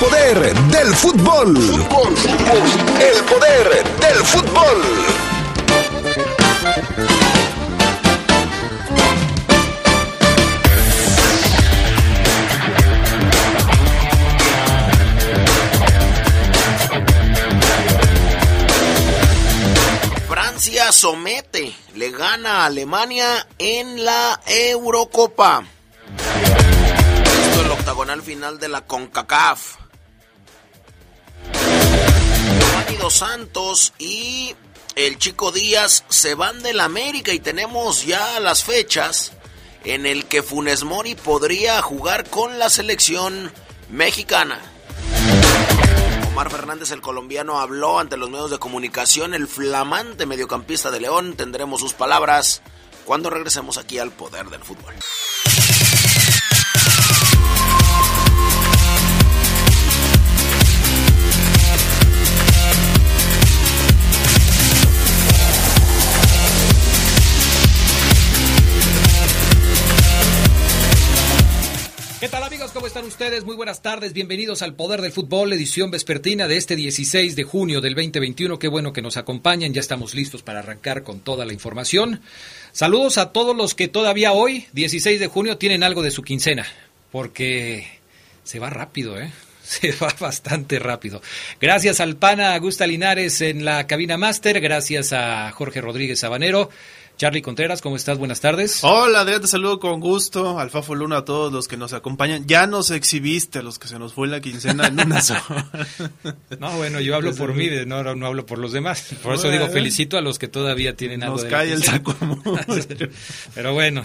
poder del fútbol. El poder del fútbol. Francia somete, le gana a Alemania en la Eurocopa. Esto es el octagonal final de la CONCACAF. Santos y el Chico Díaz se van del América y tenemos ya las fechas en el que Funes Mori podría jugar con la selección mexicana. Omar Fernández, el colombiano, habló ante los medios de comunicación. El flamante mediocampista de León. Tendremos sus palabras cuando regresemos aquí al poder del fútbol. ¿Cómo están ustedes? Muy buenas tardes. Bienvenidos al Poder del Fútbol, edición vespertina de este 16 de junio del 2021. Qué bueno que nos acompañan. Ya estamos listos para arrancar con toda la información. Saludos a todos los que todavía hoy, 16 de junio, tienen algo de su quincena. Porque se va rápido, ¿eh? Se va bastante rápido. Gracias al pana Augusta Linares en la cabina máster. Gracias a Jorge Rodríguez Sabanero. Charlie Contreras, ¿cómo estás? Buenas tardes. Hola, Adrián, te saludo con gusto. Alfafo Luna a todos los que nos acompañan. Ya nos exhibiste a los que se nos fue la quincena en una sola. No, bueno, yo hablo por mí, no, no hablo por los demás. Por eso digo, felicito a los que todavía tienen algo Nos de cae la el saco. Pero bueno,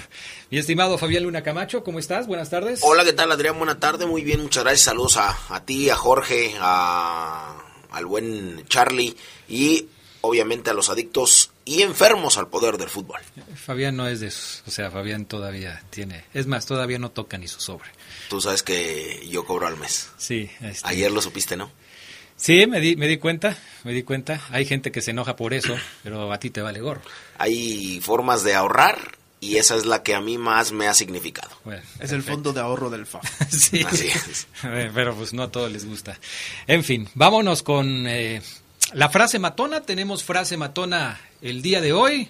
mi estimado Fabián Luna Camacho, ¿cómo estás? Buenas tardes. Hola, ¿qué tal Adrián? Buena tarde, muy bien, muchas gracias. Saludos a, a ti, a Jorge, a, al buen Charlie y obviamente a los adictos y enfermos al poder del fútbol. Fabián no es de esos, o sea, Fabián todavía tiene, es más, todavía no toca ni su sobre. Tú sabes que yo cobro al mes. Sí, este- Ayer lo supiste, ¿no? Sí, me di, me di cuenta, me di cuenta. Hay gente que se enoja por eso, pero a ti te vale gorro. Hay formas de ahorrar y esa es la que a mí más me ha significado. Bueno, Es el fondo de ahorro del FAF. sí. Así es. Pero pues no a todos les gusta. En fin, vámonos con eh, la frase matona. Tenemos frase matona el día de hoy.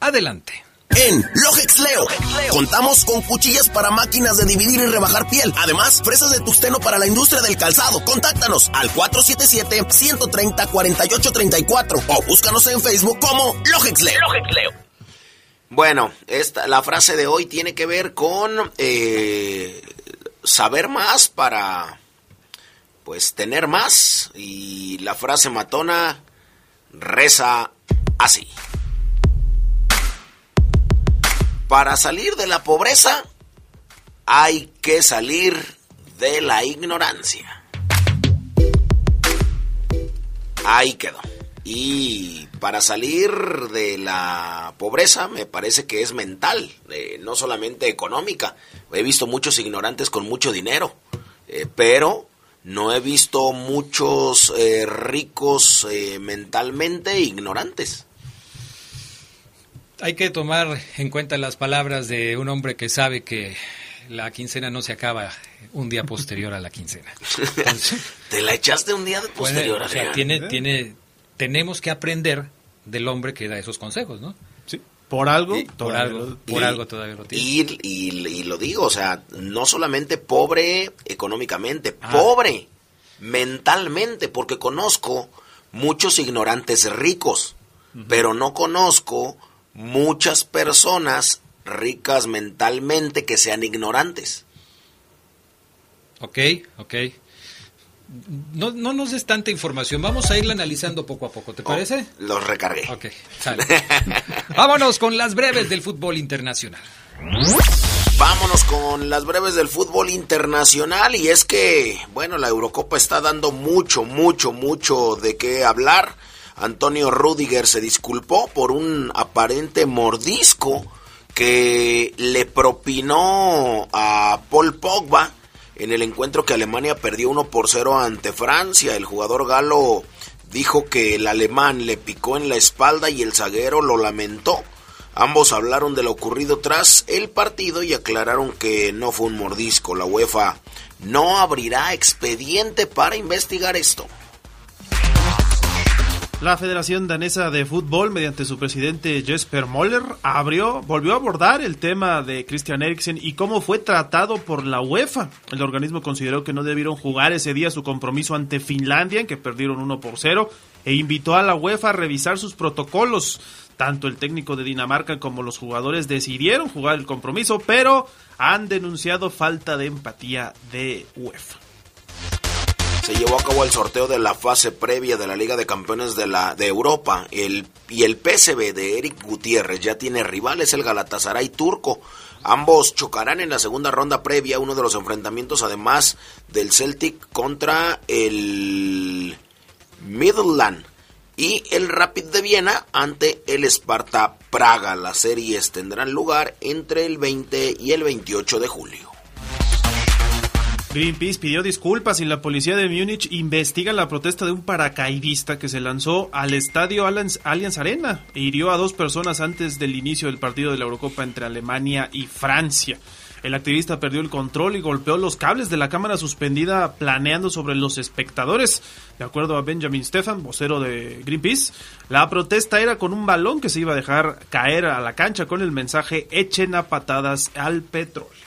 Adelante. En Logex Leo contamos con cuchillas para máquinas de dividir y rebajar piel. Además, fresas de tusteno para la industria del calzado. Contáctanos al 477-130-4834 o búscanos en Facebook como Logex Leo. Bueno, esta, la frase de hoy tiene que ver con eh, saber más para, pues, tener más. Y la frase matona reza así. Para salir de la pobreza hay que salir de la ignorancia. Ahí quedó. Y para salir de la pobreza me parece que es mental, eh, no solamente económica. He visto muchos ignorantes con mucho dinero, eh, pero no he visto muchos eh, ricos eh, mentalmente ignorantes. Hay que tomar en cuenta las palabras de un hombre que sabe que la quincena no se acaba un día posterior a la quincena. Entonces, ¿Te la echaste un día de puede- posterior, o sea, tiene, tiene, tenemos que aprender del hombre que da esos consejos, ¿no? Por algo, Por algo, lo- por Y- algo todavía lo tiene. Y, y- y lo digo, o sea, no solamente pobre económicamente, Ah. pobre mentalmente, porque conozco muchos ignorantes ricos, pero no conozco muchas personas ricas mentalmente que sean ignorantes. Ok, ok. No, no nos des tanta información, vamos a irla analizando poco a poco, ¿te parece? Oh, los recargué. Ok, sale. Vámonos con las breves del fútbol internacional. Vámonos con las breves del fútbol internacional y es que, bueno, la Eurocopa está dando mucho, mucho, mucho de qué hablar. Antonio Rudiger se disculpó por un aparente mordisco que le propinó a Paul Pogba en el encuentro que Alemania perdió 1 por 0 ante Francia. El jugador galo dijo que el alemán le picó en la espalda y el zaguero lo lamentó. Ambos hablaron de lo ocurrido tras el partido y aclararon que no fue un mordisco. La UEFA no abrirá expediente para investigar esto. La Federación Danesa de Fútbol, mediante su presidente Jesper Moller, abrió, volvió a abordar el tema de Christian Eriksen y cómo fue tratado por la UEFA. El organismo consideró que no debieron jugar ese día su compromiso ante Finlandia, en que perdieron 1 por 0, e invitó a la UEFA a revisar sus protocolos. Tanto el técnico de Dinamarca como los jugadores decidieron jugar el compromiso, pero han denunciado falta de empatía de UEFA se llevó a cabo el sorteo de la fase previa de la Liga de Campeones de, la, de Europa el, y el PSV de Eric Gutiérrez ya tiene rivales, el Galatasaray turco. Ambos chocarán en la segunda ronda previa, uno de los enfrentamientos además del Celtic contra el Midland y el Rapid de Viena ante el Sparta Praga. Las series tendrán lugar entre el 20 y el 28 de julio. Greenpeace pidió disculpas y la policía de Múnich investiga la protesta de un paracaidista que se lanzó al estadio Allianz Arena e hirió a dos personas antes del inicio del partido de la Eurocopa entre Alemania y Francia. El activista perdió el control y golpeó los cables de la cámara suspendida planeando sobre los espectadores. De acuerdo a Benjamin Stefan, vocero de Greenpeace, la protesta era con un balón que se iba a dejar caer a la cancha con el mensaje echen a patadas al petróleo.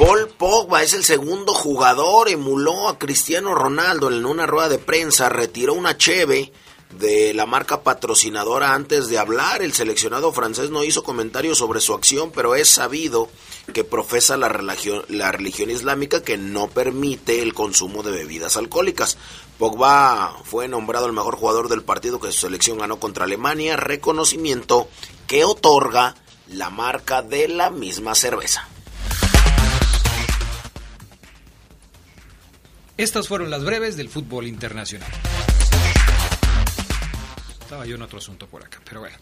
Paul Pogba es el segundo jugador, emuló a Cristiano Ronaldo en una rueda de prensa, retiró una cheve de la marca patrocinadora antes de hablar. El seleccionado francés no hizo comentarios sobre su acción, pero es sabido que profesa la religión, la religión islámica que no permite el consumo de bebidas alcohólicas. Pogba fue nombrado el mejor jugador del partido que su selección ganó contra Alemania, reconocimiento que otorga la marca de la misma cerveza. Estas fueron las breves del fútbol internacional. Estaba yo en otro asunto por acá, pero bueno.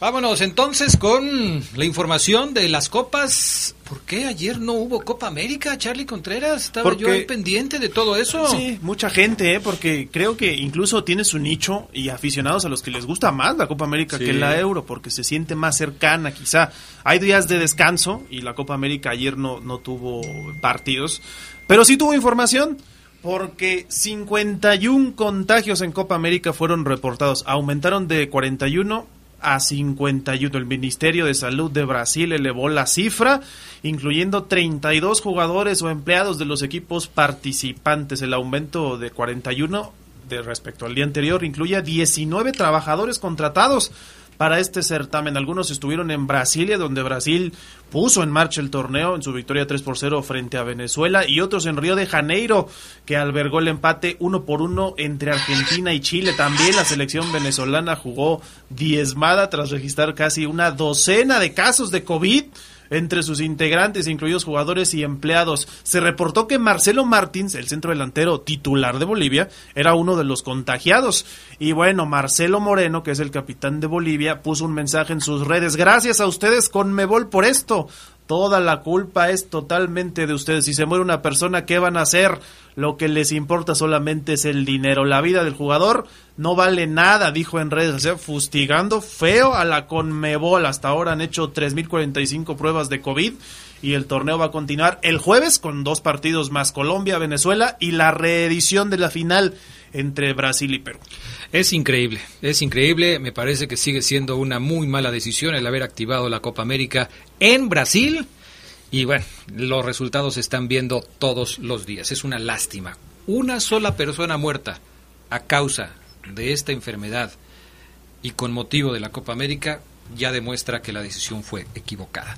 Vámonos entonces con la información de las copas. ¿Por qué ayer no hubo Copa América, Charlie Contreras? Estaba yo ahí pendiente de todo eso. Sí, mucha gente, ¿eh? porque creo que incluso tiene su nicho y aficionados a los que les gusta más la Copa América que la Euro, porque se siente más cercana quizá. Hay días de descanso y la Copa América ayer no, no tuvo partidos, pero sí tuvo información porque 51 contagios en Copa América fueron reportados. Aumentaron de 41 a 51. El Ministerio de Salud de Brasil elevó la cifra, incluyendo 32 jugadores o empleados de los equipos participantes. El aumento de 41 de respecto al día anterior incluye a 19 trabajadores contratados para este certamen. Algunos estuvieron en Brasilia, donde Brasil puso en marcha el torneo en su victoria 3 por 0 frente a Venezuela, y otros en Río de Janeiro, que albergó el empate 1 por 1 entre Argentina y Chile. También la selección venezolana jugó diezmada tras registrar casi una docena de casos de COVID entre sus integrantes, incluidos jugadores y empleados. Se reportó que Marcelo Martins, el centro delantero titular de Bolivia, era uno de los contagiados. Y bueno, Marcelo Moreno, que es el capitán de Bolivia, puso un mensaje en sus redes. Gracias a ustedes, Conmebol, por esto. Toda la culpa es totalmente de ustedes. Si se muere una persona, ¿qué van a hacer? Lo que les importa solamente es el dinero. La vida del jugador no vale nada, dijo en redes, o sea, fustigando feo a la Conmebol. Hasta ahora han hecho 3.045 pruebas de COVID y el torneo va a continuar el jueves con dos partidos más, Colombia, Venezuela y la reedición de la final entre Brasil y Perú. Es increíble, es increíble. Me parece que sigue siendo una muy mala decisión el haber activado la Copa América en Brasil. Y bueno, los resultados se están viendo todos los días. Es una lástima. Una sola persona muerta a causa de esta enfermedad y con motivo de la Copa América ya demuestra que la decisión fue equivocada.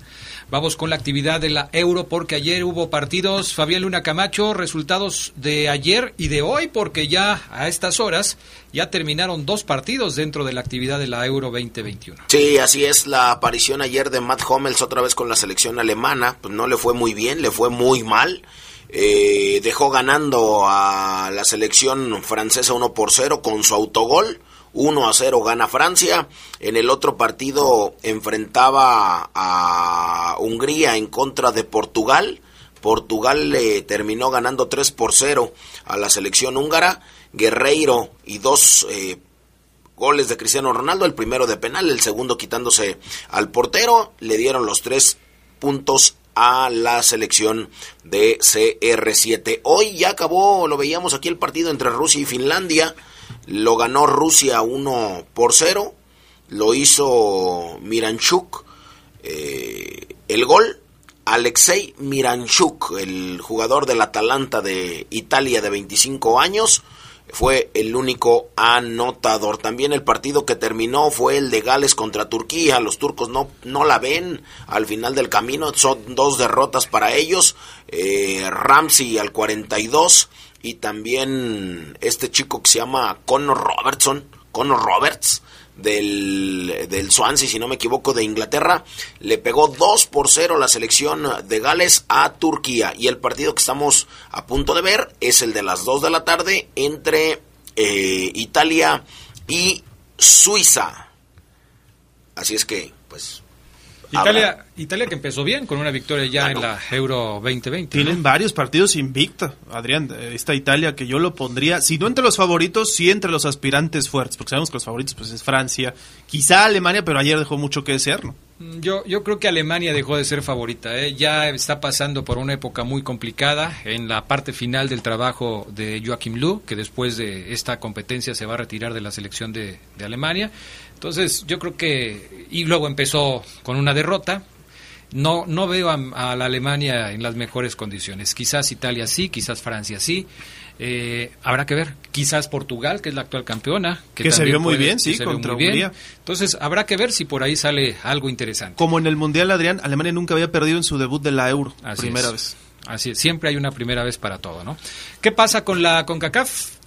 Vamos con la actividad de la Euro porque ayer hubo partidos. Fabián Luna Camacho, resultados de ayer y de hoy porque ya a estas horas ya terminaron dos partidos dentro de la actividad de la Euro 2021. Sí, así es la aparición ayer de Matt Hummels otra vez con la selección alemana. Pues no le fue muy bien, le fue muy mal. Eh, dejó ganando a la selección francesa 1 por 0 con su autogol 1 a 0 gana Francia. En el otro partido enfrentaba a Hungría en contra de Portugal. Portugal le terminó ganando 3 por 0 a la selección húngara. Guerreiro y dos eh, goles de Cristiano Ronaldo, el primero de penal, el segundo quitándose al portero, le dieron los tres puntos a la selección de CR7. Hoy ya acabó, lo veíamos aquí el partido entre Rusia y Finlandia, lo ganó Rusia 1 por 0, lo hizo Miranchuk, eh, el gol. Alexei Miranchuk, el jugador del Atalanta de Italia de 25 años, fue el único anotador. También el partido que terminó fue el de Gales contra Turquía. Los turcos no, no la ven al final del camino. Son dos derrotas para ellos. Eh, Ramsey al 42 y también este chico que se llama Conor Robertson. Conor Roberts del, del Swansea, si no me equivoco, de Inglaterra, le pegó 2 por 0 la selección de Gales a Turquía. Y el partido que estamos a punto de ver es el de las 2 de la tarde entre eh, Italia y Suiza. Así es que, pues, Italia, Italia que empezó bien con una victoria ya en la Euro 2020. Tienen varios partidos invicta, Adrián. Esta Italia que yo lo pondría, si no entre los favoritos, sí entre los aspirantes fuertes, porque sabemos que los favoritos pues es Francia, quizá Alemania, pero ayer dejó mucho que desear, ¿no? Mm, yo, yo creo que Alemania dejó de ser favorita. ¿eh? Ya está pasando por una época muy complicada en la parte final del trabajo de Joachim Löw, que después de esta competencia se va a retirar de la selección de, de Alemania. Entonces, yo creo que. Y luego empezó con una derrota. No, no veo a, la Alemania en las mejores condiciones. Quizás Italia sí, quizás Francia sí. Eh, habrá que ver. Quizás Portugal, que es la actual campeona. Que, se vio muy bien, sí, contra Hungría. Entonces, habrá que ver si por ahí sale algo interesante. Como en el Mundial, Adrián, Alemania nunca había perdido en su debut de la Euro. primera vez. Así es, siempre hay una primera vez para todo, ¿no? ¿Qué pasa con la CONCACAF?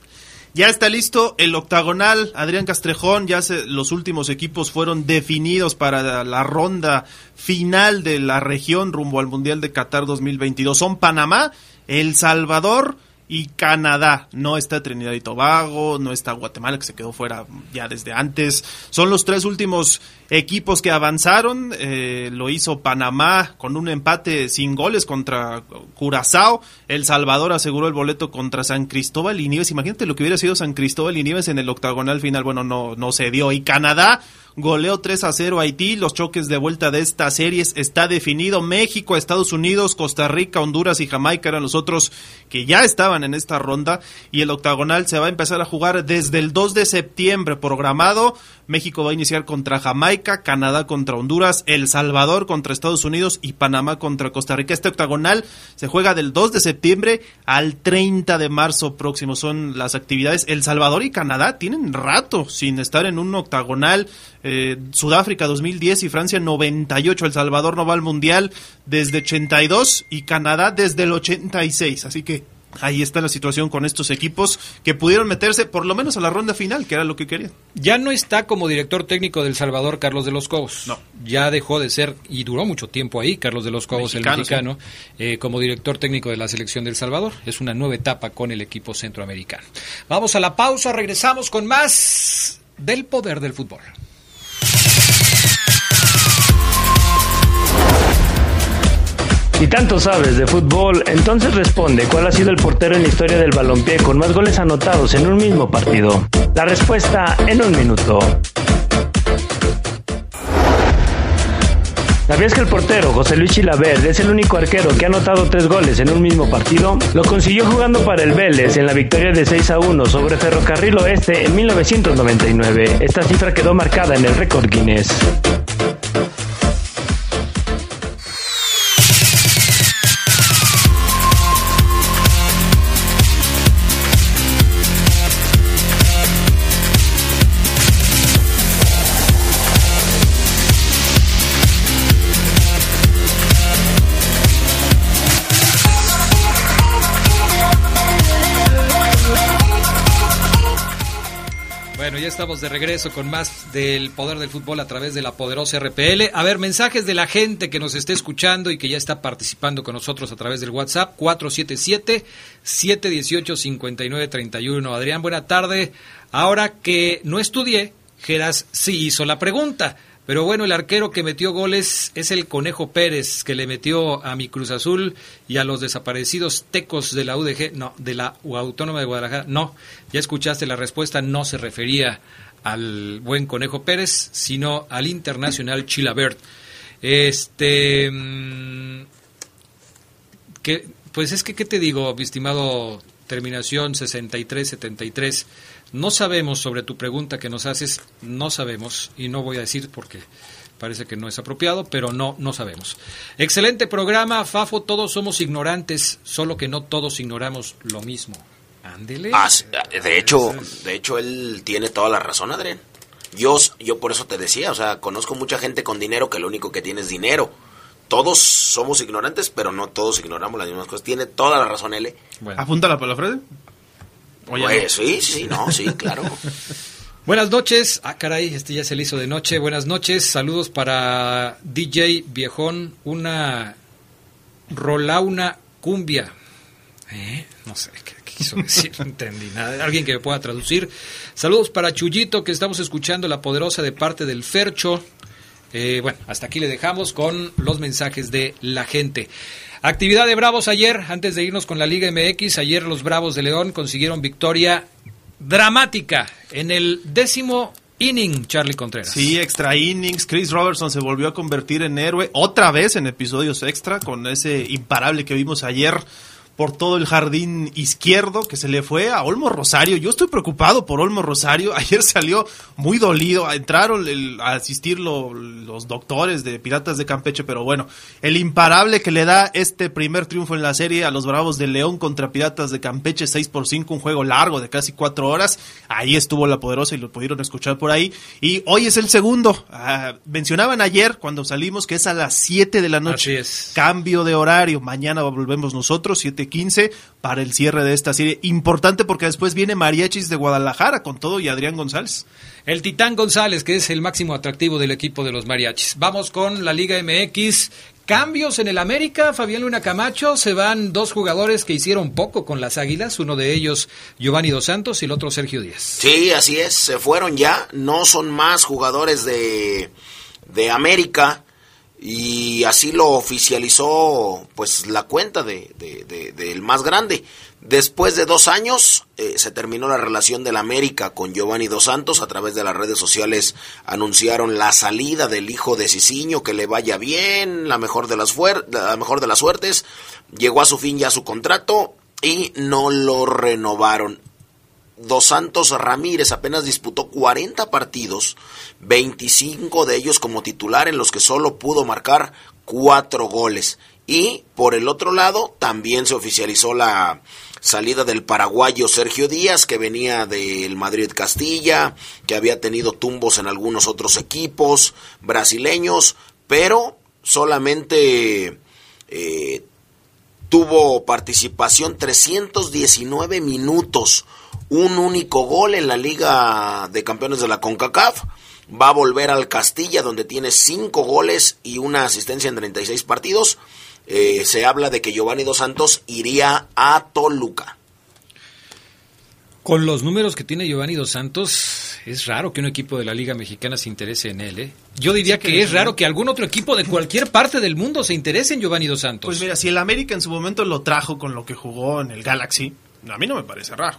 Ya está listo el octagonal. Adrián Castrejón, ya se, los últimos equipos fueron definidos para la ronda final de la región rumbo al Mundial de Qatar 2022. Son Panamá, El Salvador, y Canadá. No está Trinidad y Tobago, no está Guatemala, que se quedó fuera ya desde antes. Son los tres últimos equipos que avanzaron. Eh, lo hizo Panamá con un empate sin goles contra Curazao. El Salvador aseguró el boleto contra San Cristóbal y Nieves. Imagínate lo que hubiera sido San Cristóbal y Nieves en el octagonal final. Bueno, no, no se dio. Y Canadá goleó 3 a 0 Haití. Los choques de vuelta de esta series está definido. México, Estados Unidos, Costa Rica, Honduras y Jamaica eran los otros que ya estaban en esta ronda. Y el octagonal se va a empezar a jugar desde el 2 de septiembre programado. México va a iniciar contra Jamaica, Canadá contra Honduras, El Salvador contra Estados Unidos y Panamá contra Costa Rica. Este octagonal se juega del 2 de septiembre al 30 de marzo próximo. Son las actividades. El Salvador y Canadá tienen rato sin estar en un octagonal. Eh, Sudáfrica 2010 y Francia 98. El Salvador no va al Mundial desde 82 y Canadá desde el 86. Así que Ahí está la situación con estos equipos que pudieron meterse por lo menos a la ronda final, que era lo que querían. Ya no está como director técnico del Salvador Carlos de los Cobos. No. Ya dejó de ser, y duró mucho tiempo ahí, Carlos de los Cobos, el mexicano, eh, como director técnico de la selección del Salvador. Es una nueva etapa con el equipo centroamericano. Vamos a la pausa, regresamos con más del poder del fútbol. Si tanto sabes de fútbol, entonces responde cuál ha sido el portero en la historia del balompié con más goles anotados en un mismo partido. La respuesta en un minuto. ¿Sabías que el portero José Luis Chilavert es el único arquero que ha anotado tres goles en un mismo partido? Lo consiguió jugando para el Vélez en la victoria de 6 a 1 sobre Ferrocarril Oeste en 1999. Esta cifra quedó marcada en el récord Guinness. De regreso con más del poder del fútbol a través de la poderosa RPL. A ver, mensajes de la gente que nos esté escuchando y que ya está participando con nosotros a través del WhatsApp 477-718-5931. Adrián, buena tarde. Ahora que no estudié, Geras sí hizo la pregunta. Pero bueno, el arquero que metió goles es el Conejo Pérez, que le metió a mi Cruz Azul y a los desaparecidos tecos de la UDG, no, de la Autónoma de Guadalajara. No, ya escuchaste la respuesta, no se refería al buen Conejo Pérez, sino al internacional Chilabert. Este. mm, pues es que, ¿qué te digo, mi estimado terminación 63-73? No sabemos sobre tu pregunta que nos haces, no sabemos, y no voy a decir porque parece que no es apropiado, pero no, no sabemos. Excelente programa, Fafo, todos somos ignorantes, solo que no todos ignoramos lo mismo. Ándele. Ah, sí, de hecho, de hecho él tiene toda la razón, Adrián. Yo, yo por eso te decía, o sea, conozco mucha gente con dinero que lo único que tiene es dinero. Todos somos ignorantes, pero no todos ignoramos las mismas cosas. Tiene toda la razón. ¿eh? Bueno. Apúntala para la frase. Oye, Pues, sí, sí, no, sí, claro. Buenas noches. Ah, caray, este ya se le hizo de noche. Buenas noches. Saludos para DJ Viejón. Una Rolauna Cumbia. ¿Eh? No sé qué, qué quiso decir, no entendí nada. Alguien que me pueda traducir. Saludos para Chuyito, que estamos escuchando la poderosa de parte del Fercho. Eh, bueno, hasta aquí le dejamos con los mensajes de la gente. Actividad de Bravos ayer, antes de irnos con la Liga MX, ayer los Bravos de León consiguieron victoria dramática en el décimo inning, Charlie Contreras. Sí, extra innings. Chris Robertson se volvió a convertir en héroe otra vez en episodios extra con ese imparable que vimos ayer por todo el jardín izquierdo que se le fue a Olmo Rosario. Yo estoy preocupado por Olmo Rosario. Ayer salió muy dolido. Entraron el- a asistir lo- los doctores de Piratas de Campeche, pero bueno, el imparable que le da este primer triunfo en la serie a los Bravos de León contra Piratas de Campeche 6 por 5, un juego largo de casi cuatro horas. Ahí estuvo la poderosa y lo pudieron escuchar por ahí. Y hoy es el segundo. Ah, mencionaban ayer cuando salimos que es a las 7 de la noche. Así es. Cambio de horario. Mañana volvemos nosotros, 7:15, para el cierre de esta serie. Importante porque después viene Mariachis de Guadalajara con todo y Adrián González. El Titán González, que es el máximo atractivo del equipo de los mariachis. Vamos con la Liga MX. Cambios en el América, Fabián Luna Camacho, se van dos jugadores que hicieron poco con las Águilas, uno de ellos Giovanni Dos Santos y el otro Sergio Díaz. Sí, así es, se fueron ya, no son más jugadores de, de América y así lo oficializó pues la cuenta de, de- de- del más grande. Después de dos años eh, se terminó la relación del América con Giovanni Dos Santos. A través de las redes sociales anunciaron la salida del hijo de Cicinho, que le vaya bien, la mejor de las, la mejor de las suertes. Llegó a su fin ya su contrato y no lo renovaron. Dos Santos Ramírez apenas disputó 40 partidos, 25 de ellos como titular en los que solo pudo marcar cuatro goles. Y por el otro lado también se oficializó la salida del paraguayo Sergio Díaz que venía del Madrid Castilla, que había tenido tumbos en algunos otros equipos brasileños, pero solamente eh, tuvo participación 319 minutos, un único gol en la Liga de Campeones de la CONCACAF. Va a volver al Castilla donde tiene 5 goles y una asistencia en 36 partidos. Eh, se habla de que Giovanni Dos Santos iría a Toluca. Con los números que tiene Giovanni Dos Santos, es raro que un equipo de la Liga Mexicana se interese en él. ¿eh? Yo diría que es raro que algún otro equipo de cualquier parte del mundo se interese en Giovanni Dos Santos. Pues mira, si el América en su momento lo trajo con lo que jugó en el Galaxy, a mí no me parece raro.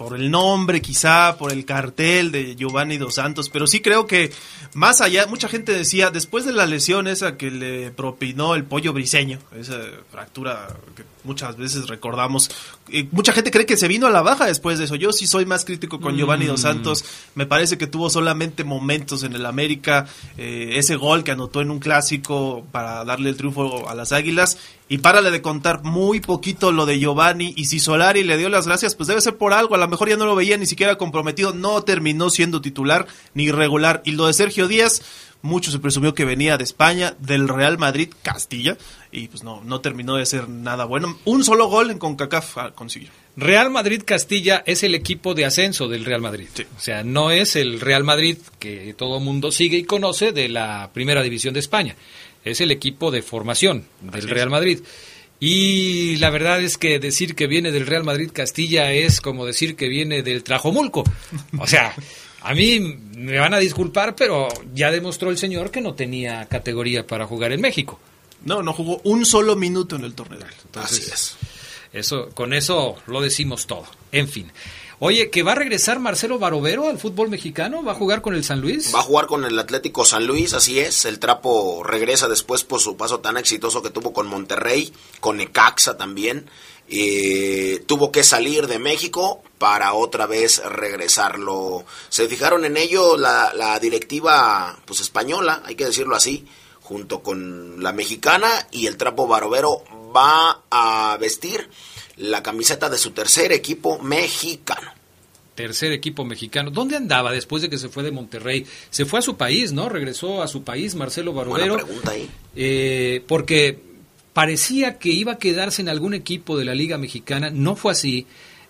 Por el nombre, quizá, por el cartel de Giovanni Dos Santos, pero sí creo que más allá, mucha gente decía, después de la lesión esa que le propinó el pollo briseño, esa fractura que muchas veces recordamos, eh, mucha gente cree que se vino a la baja después de eso. Yo sí soy más crítico con Giovanni Dos Santos, me parece que tuvo solamente momentos en el América, eh, ese gol que anotó en un clásico para darle el triunfo a las Águilas. Y párale de contar muy poquito lo de Giovanni. Y si Solari le dio las gracias, pues debe ser por algo. A lo mejor ya no lo veía ni siquiera comprometido. No terminó siendo titular ni regular. Y lo de Sergio Díaz, mucho se presumió que venía de España, del Real Madrid, Castilla. Y pues no, no terminó de ser nada bueno. Un solo gol en CONCACAF ah, consiguió. Real Madrid Castilla es el equipo de ascenso del Real Madrid. Sí. O sea, no es el Real Madrid que todo mundo sigue y conoce de la Primera División de España. Es el equipo de formación del. Real Madrid. Y la verdad es que decir que viene del Real Madrid Castilla es como decir que viene del Trajomulco. O sea, a mí me van a disculpar, pero ya demostró el señor que no tenía categoría para jugar en México. No, no jugó un solo minuto en el torneo. Entonces, Así es. Eso, con eso lo decimos todo. En fin. Oye, ¿que va a regresar Marcelo Barovero al fútbol mexicano? ¿Va a jugar con el San Luis? Va a jugar con el Atlético San Luis, así es. El Trapo regresa después por su paso tan exitoso que tuvo con Monterrey, con Necaxa también. Eh, tuvo que salir de México para otra vez regresarlo. Se fijaron en ello la, la directiva pues española, hay que decirlo así, junto con la mexicana y el Trapo Barovero va a vestir la camiseta de su tercer equipo mexicano. Tercer equipo mexicano. ¿Dónde andaba después de que se fue de Monterrey? Se fue a su país, ¿no? Regresó a su país Marcelo Barovero. Buena pregunta ahí. Eh, porque parecía que iba a quedarse en algún equipo de la Liga Mexicana. No fue así.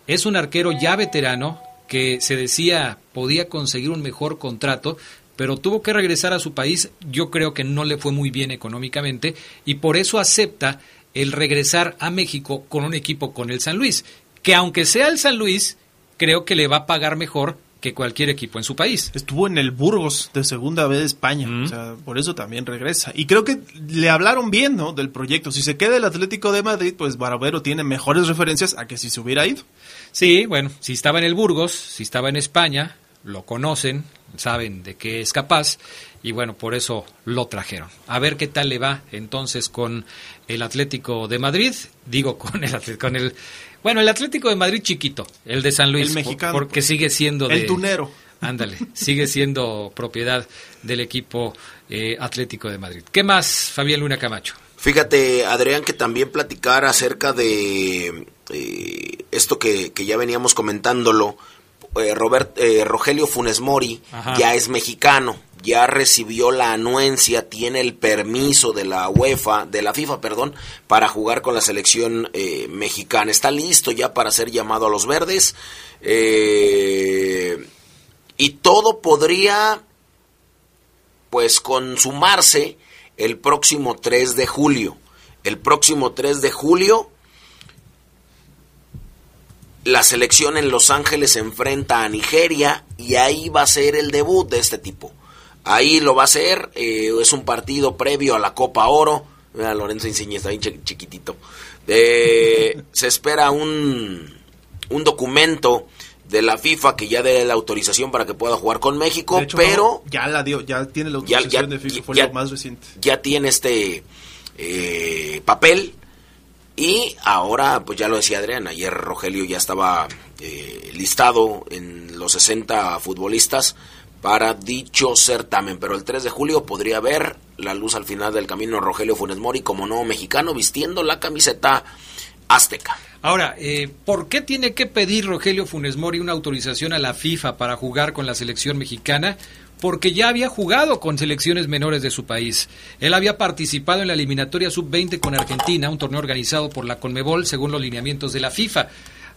Es un arquero ya veterano que se decía podía conseguir un mejor contrato, pero tuvo que regresar a su país. Yo creo que no le fue muy bien económicamente y por eso acepta el regresar a México con un equipo con el San Luis, que aunque sea el San Luis, creo que le va a pagar mejor que cualquier equipo en su país. Estuvo en el Burgos de segunda vez de España, o sea, por eso también regresa. Y creo que le hablaron bien, ¿no? Del proyecto. Si se queda el Atlético de Madrid, pues Barovero tiene mejores referencias a que si se hubiera ido. Sí, bueno, si estaba en el Burgos, si estaba en España, lo conocen, saben de qué es capaz y bueno, por eso lo trajeron. A ver qué tal le va entonces con el Atlético de Madrid, digo con el con el bueno, el Atlético de Madrid chiquito, el de San Luis, El mexicano, porque pues. sigue siendo de El tunero. Ándale, sigue siendo propiedad del equipo eh, Atlético de Madrid. ¿Qué más, Fabián Luna Camacho? Fíjate, Adrián, que también platicar acerca de eh, esto que, que ya veníamos comentándolo. Eh, Robert, eh, Rogelio Funes Mori Ajá. ya es mexicano, ya recibió la anuencia, tiene el permiso de la UEFA, de la FIFA, perdón, para jugar con la selección eh, mexicana. Está listo ya para ser llamado a los verdes. Y todo podría, pues, consumarse el próximo 3 de julio. El próximo 3 de julio, la selección en Los Ángeles se enfrenta a Nigeria y ahí va a ser el debut de este tipo. Ahí lo va a hacer, eh, es un partido previo a la Copa Oro. Mira, Lorenzo Insigne está bien chi- chiquitito. Eh, se espera un, un documento de la FIFA que ya dé la autorización para que pueda jugar con México, hecho, pero no, ya la dio, ya tiene la Ya- autorización ya- de FIFA, fue ya- lo más reciente. ya tiene este eh, papel y ahora, pues ya lo decía Adrián, ayer Rogelio ya estaba eh, listado en los 60 futbolistas para dicho certamen, pero el 3 de julio podría ver la luz al final del camino Rogelio Funes Mori como nuevo mexicano vistiendo la camiseta azteca. Ahora, eh, ¿por qué tiene que pedir Rogelio Funes Mori una autorización a la FIFA para jugar con la selección mexicana? Porque ya había jugado con selecciones menores de su país. Él había participado en la eliminatoria sub-20 con Argentina, un torneo organizado por la Conmebol según los lineamientos de la FIFA.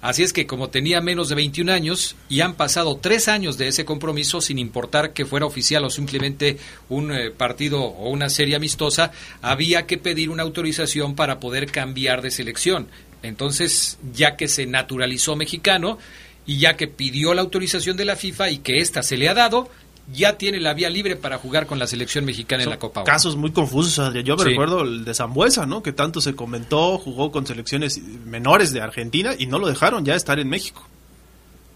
Así es que como tenía menos de 21 años y han pasado tres años de ese compromiso sin importar que fuera oficial o simplemente un eh, partido o una serie amistosa, había que pedir una autorización para poder cambiar de selección. Entonces, ya que se naturalizó mexicano y ya que pidió la autorización de la FIFA y que ésta se le ha dado, ya tiene la vía libre para jugar con la selección mexicana en la Copa Oro. Casos muy confusos, Adrián. Yo me Sí. recuerdo el de Zambuesa, ¿no? Que tanto se comentó, jugó con selecciones menores de Argentina y no lo dejaron ya estar en México.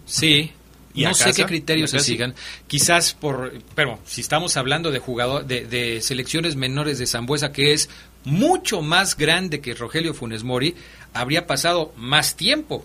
Sí. ¿Y no sé casa? qué criterios ¿Y se sigan. Quizás por, pero si estamos hablando de jugador, de, de selecciones menores de Zambuesa, que es mucho más grande que Rogelio Funes Mori, habría pasado más tiempo.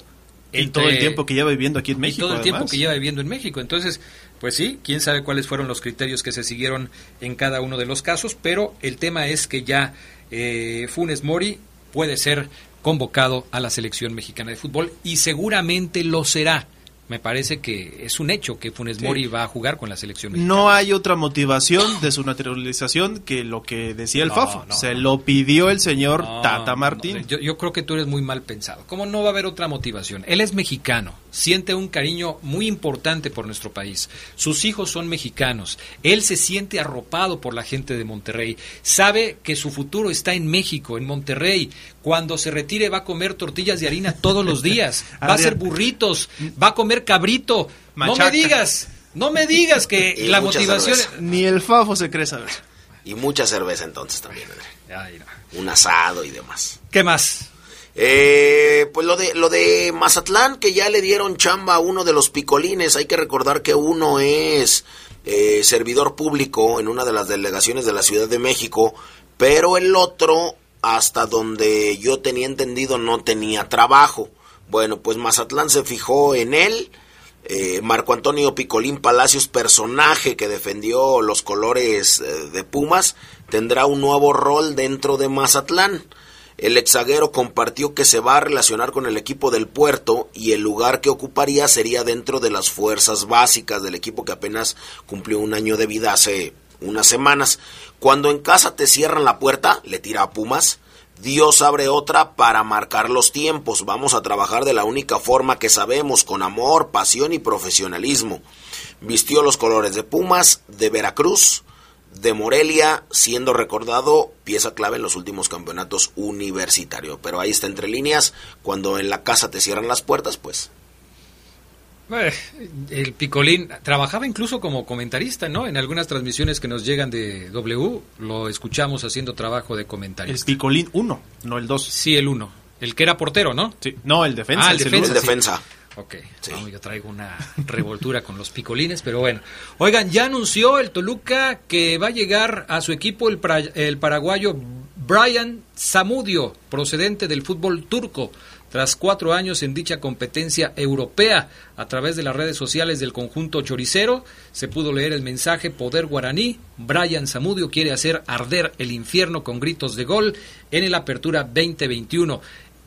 Y entre- todo el tiempo que lleva viviendo aquí en y México. todo el tiempo que lleva viviendo en México. Entonces, pues sí, quién sabe cuáles fueron los criterios que se siguieron en cada uno de los casos, pero el tema es que ya eh, Funes Mori puede ser convocado a la selección mexicana de fútbol y seguramente lo será. Me parece que es un hecho que Funes Sí. Mori va a jugar con la selección mexicana. No hay otra motivación de su naturalización que lo que decía el No, Fafo. no, Se no. lo pidió el señor Tata Martín. yo, yo creo que tú eres muy mal pensado. ¿Cómo no va a haber otra motivación? Él es mexicano, siente un cariño muy importante por nuestro país. Sus hijos son mexicanos. Él se siente arropado por la gente de Monterrey. Sabe que su futuro está en México, en Monterrey. Cuando se retire va a comer tortillas de harina todos los días. Va a hacer burritos, va a comer cabrito. No me digas, no me digas que Y la motivación... cerveza. Ni el Fafo se cree saber. Y mucha cerveza entonces también, Adrián. Ay, no. un asado y demás. ¿Qué más? Eh, pues lo de, lo de Mazatlán, que ya le dieron chamba a uno de los picolines, hay que recordar que uno es eh, servidor público en una de las delegaciones de la Ciudad de México, pero el otro, hasta donde yo tenía entendido, no tenía trabajo. Bueno, pues Mazatlán se fijó en él. Eh, Marco Antonio Picolín Palacios, personaje que defendió los colores eh, de Pumas, tendrá un nuevo rol dentro de Mazatlán. El exaguero compartió que se va a relacionar con el equipo del puerto y el lugar que ocuparía sería dentro de las fuerzas básicas del equipo que apenas cumplió un año de vida hace unas semanas. Cuando en casa te cierran la puerta, le tira a Pumas, Dios abre otra para marcar los tiempos. Vamos a trabajar de la única forma que sabemos, con amor, pasión y profesionalismo. Vistió los colores de Pumas, de Veracruz, de Morelia, siendo recordado pieza clave en los últimos campeonatos universitarios. Pero ahí está entre líneas, cuando en la casa te cierran las puertas, pues eh, el Picolín trabajaba incluso como comentarista, ¿no? En algunas transmisiones que nos llegan de W, lo escuchamos haciendo trabajo de comentarista. El Picolín 1, no el 2. Sí, el 1. El que era portero, ¿no? Sí. No, el defensa. Ah, el, defensa. El defensa. Ok, yo traigo una revoltura con los picolines, pero bueno. Oigan, ya anunció el Toluca que va a llegar a su equipo el, el paraguayo Brian Zamudio, procedente del fútbol turco tras cuatro años en dicha competencia europea. A través de las redes sociales del conjunto choricero se pudo leer el mensaje Poder Guaraní. Brian Zamudio quiere hacer arder el infierno con gritos de gol en el Apertura 2021.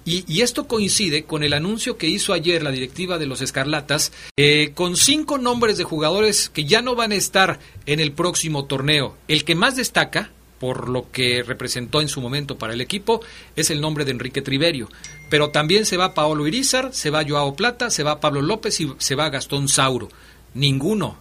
Y, esto coincide con el anuncio que hizo ayer la directiva de los Escarlatas, eh, con cinco nombres de jugadores que ya no van a estar en el próximo torneo. El que más destaca, por lo que representó en su momento para el equipo, es el nombre de Enrique Triverio. Pero también se va Paolo Irizar, se va Joao Plata, se va Pablo López y se va Gastón Sauro. Ninguno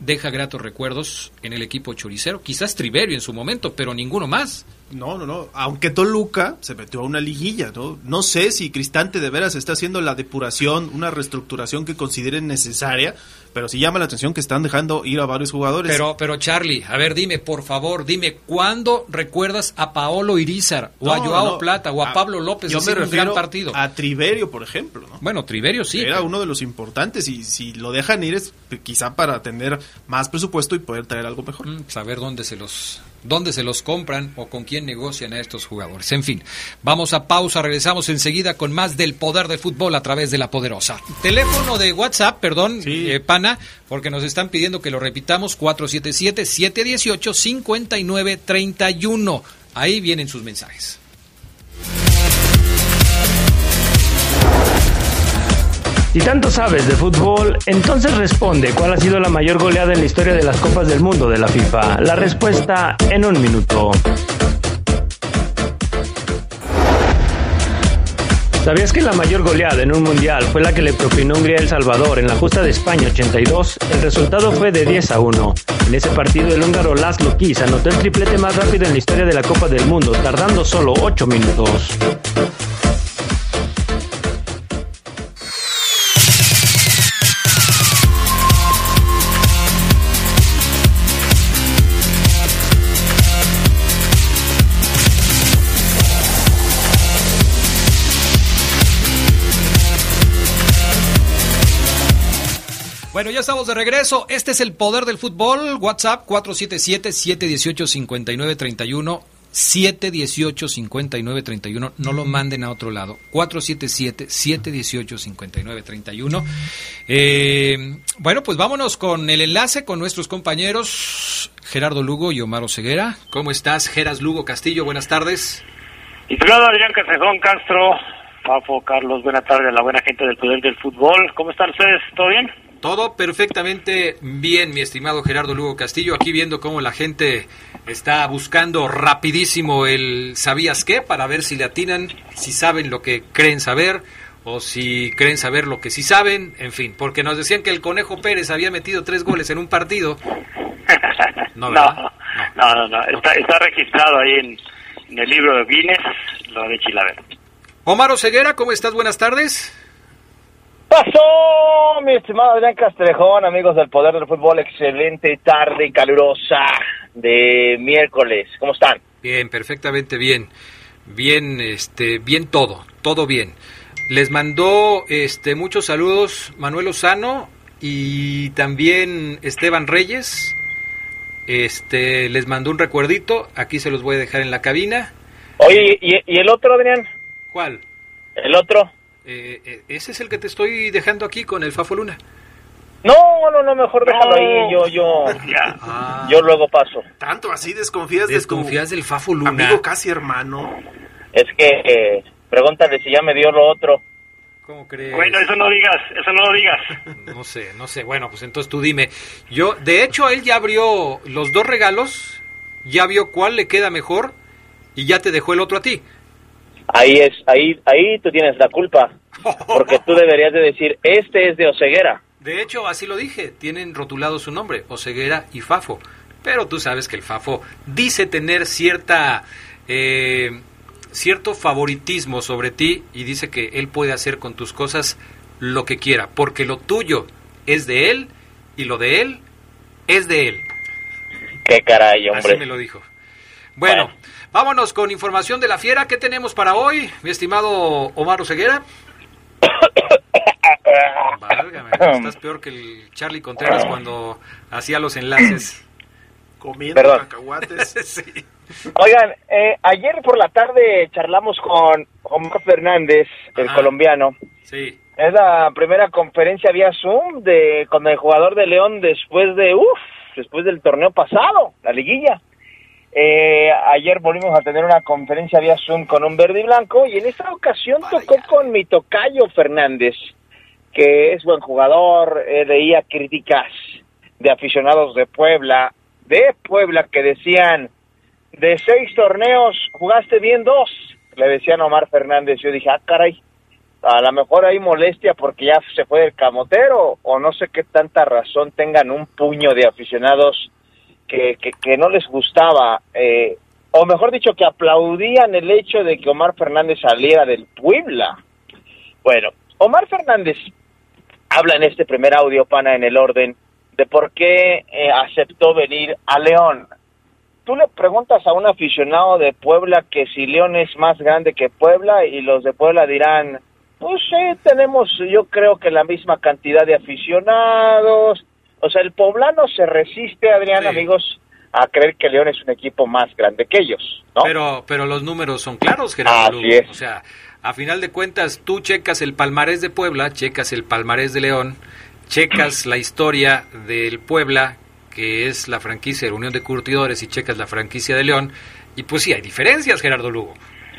deja gratos recuerdos en el equipo choricero. Quizás Triverio en su momento, pero ninguno más. No, no, no. Aunque Toluca se metió a una liguilla, ¿no? No sé si Cristante de veras está haciendo la depuración, una reestructuración que consideren necesaria, pero sí llama la atención que están dejando ir a varios jugadores. Pero, pero Charlie, a ver, dime, por favor, dime, ¿cuándo recuerdas a Paolo Irizar, o a Joao Plata, o a, Pablo López yo me un gran partido? A Triverio, por ejemplo, ¿no? Bueno, Triverio sí. Era uno de los importantes y si lo dejan ir es quizá para tener más presupuesto y poder traer algo mejor. Mm, saber dónde se los dónde se los compran o con quién negocian a estos jugadores. En fin, vamos a pausa, regresamos enseguida con más del poder del fútbol a través de la poderosa. Teléfono de WhatsApp, perdón, eh, pana, porque nos están pidiendo que lo repitamos, 477-718-5931. Ahí vienen sus mensajes. Si tanto sabes de fútbol, entonces responde cuál ha sido la mayor goleada en la historia de las Copas del Mundo de la FIFA. La respuesta en un minuto. ¿Sabías que la mayor goleada en un mundial fue la que le propinó Hungría a El Salvador en la justa de España 82? El resultado fue de 10 a 1. En ese partido el húngaro Laszlo Kiss anotó el triplete más rápido en la historia de la Copa del Mundo, tardando solo 8 minutos. Bueno, ya estamos de regreso. Este es el poder del fútbol. WhatsApp 477-718-5931. 718-5931. No lo manden a otro lado. 477-718-5931. Eh, bueno, pues vámonos con el enlace con nuestros compañeros Gerardo Lugo y Omar Ceguera. ¿Cómo estás, Geras Lugo Castillo? Buenas tardes. Titulado Adrián Casejón Castro, Pafo, Carlos, buenas tardes, la buena gente del poder del fútbol. ¿Cómo están ustedes? ¿Todo bien? Todo perfectamente bien, mi estimado Gerardo Lugo Castillo. Aquí viendo cómo la gente está buscando rapidísimo el ¿sabías qué? para ver si le atinan, si saben lo que creen saber o si creen saber lo que sí saben, en fin, porque nos decían que el Conejo Pérez había metido tres goles en un partido. No, no, no, no, Está, registrado ahí en, en, el libro de Guinness, lo de Chilaver. Omar Oseguera, ¿cómo estás? Buenas tardes pasó, mi estimado Adrián Castrejón, amigos del Poder del Fútbol? Excelente tarde calurosa de miércoles. ¿Cómo están? Bien, perfectamente bien. bien, este, bien todo, todo bien. Les mandó este, muchos saludos Manuel Osano y también Esteban Reyes. Este, les mandó un recuerdito, aquí se los voy a dejar en la cabina. Oye, ¿y, el otro, Adrián? ¿Cuál? ¿El otro? Eh, eh, ese es el que te estoy dejando aquí con el Fafo Luna. No, no, no, mejor déjalo ahí, yo, yo, ah. yo luego paso. Tanto así desconfías, desconfías del Fafo Luna. Amigo casi hermano. Es que, eh, pregúntale si ya me dio lo otro. ¿Cómo crees? Bueno, eso no digas, eso no lo digas. No sé, no sé. Bueno, pues entonces tú dime. Yo, de hecho, él ya abrió los dos regalos, ya vio cuál le queda mejor y ya te dejó el otro a ti. Ahí es, ahí, ahí tú tienes la culpa, porque tú deberías de decir, este es de Oceguera. De hecho, así lo dije, tienen rotulado su nombre, Oceguera y Fafo. Pero tú sabes que el Fafo dice tener cierta eh, cierto favoritismo sobre ti y dice que él puede hacer con tus cosas lo que quiera, porque lo tuyo es de él y lo de él es de él. Qué caray, hombre. Así me lo dijo. Bueno, vámonos con información de la fiera. ¿Qué tenemos para hoy, mi estimado Omar Oseguera? Válgame, estás peor que el Charlie Contreras cuando hacía los enlaces. Comiendo cacahuates. sí. Oigan, eh, ayer por la tarde charlamos con Omar Fernández, el colombiano. Sí. Es la primera conferencia vía Zoom de con el jugador de León después de, uff, después del torneo pasado, la liguilla. Eh, ayer volvimos a tener una conferencia vía Zoom con un verde y blanco y en esta ocasión tocó con mi tocayo Fernández, que es buen jugador, eh, leía críticas de aficionados de Puebla, de Puebla que decían, de seis torneos jugaste bien dos, le decían Omar Fernández. Yo dije, ah, caray, a lo mejor hay molestia porque ya se fue el camotero o no sé qué tanta razón tengan un puño de aficionados que, que, no les gustaba, eh, o mejor dicho, que aplaudían el hecho de que Omar Fernández saliera del Puebla. Bueno, Omar Fernández habla en este primer audio, pana, en el orden, de por qué eh, aceptó venir a León tú le preguntas a un aficionado de Puebla que si León es más grande que Puebla y los de Puebla dirán, pues sí, tenemos yo creo que la misma cantidad de aficionados. O sea, el poblano se resiste, Adrián, amigos, a creer que León es un equipo más grande que ellos, ¿no? Pero, pero los números son claros, Gerardo. Así es. O sea, a final de cuentas, tú checas el palmarés de Puebla, checas el palmarés de León, checas la historia del Puebla, que es la franquicia de Unión de Curtidores y checas la franquicia de León, y pues sí, hay diferencias, Gerardo Lugo.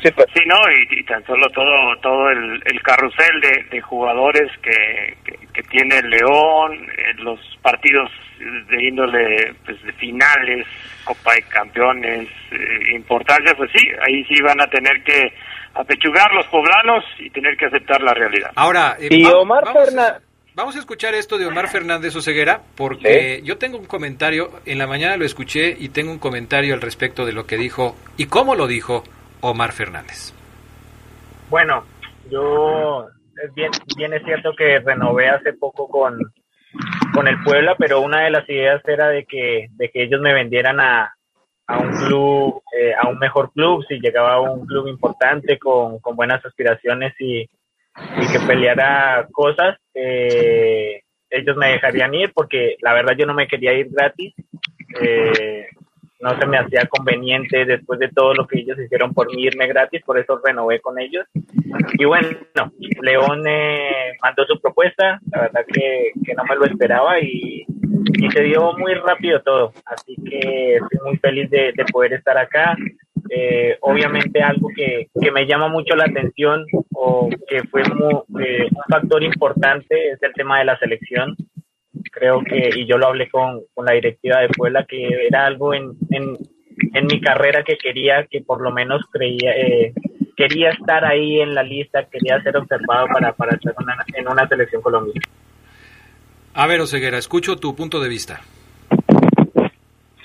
Sí, pues. sí ¿no? Y, tan solo todo todo el, carrusel de, jugadores que, que, tiene León, los partidos de índole pues, de finales, Copa de Campeones, eh, importancia, pues sí, ahí sí van a tener que apechugar los poblanos y tener que aceptar la realidad. Ahora, eh, y Omar Fernández Vamos a escuchar esto de Omar Fernández Oseguera, porque yo tengo un comentario, en la mañana lo escuché y tengo un comentario al respecto de lo que dijo y cómo lo dijo Omar Fernández. Bueno, yo bien, bien es cierto que renové hace poco con, con el Puebla, pero una de las ideas era de que, de que ellos me vendieran a, a un club, eh, a un mejor club, si llegaba a un club importante con, con buenas aspiraciones y, y que peleara cosas, eh, ellos me dejarían ir porque la verdad yo no me quería ir gratis. Eh, no se me hacía conveniente después de todo lo que ellos hicieron por mí irme gratis, por eso renové con ellos. Y bueno, León eh, mandó su propuesta, la verdad que, que no me lo esperaba y, y, se dio muy rápido todo. Así que estoy muy feliz de, de poder estar acá. Eh, obviamente algo que, que, me llama mucho la atención o que fue eh, un factor importante es el tema de la selección. Creo que, y yo lo hablé con, con la directiva de Puebla, que era algo en, en, en, mi carrera que quería, que por lo menos creía, eh, quería estar ahí en la lista, quería ser observado para, para estar en una selección colombiana. A ver, Oseguera, escucho tu punto de vista.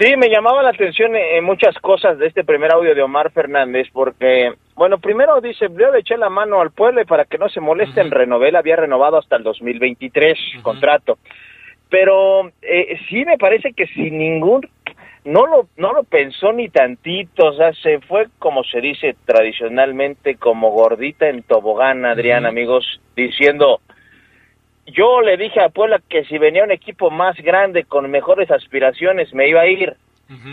Sí, me llamaba la atención en eh, muchas cosas de este primer audio de Omar Fernández, porque, bueno, primero dice, yo le eché la mano al pueblo y para que no se moleste, uh -huh. había renovado hasta el 2023 contrato. Pero eh, sí me parece que sin ningún no lo, no lo pensó ni tantito, o sea, se fue como se dice tradicionalmente, como gordita en tobogán, Adrián, amigos, diciendo, yo le dije a Puebla que si venía un equipo más grande con mejores aspiraciones me iba a ir.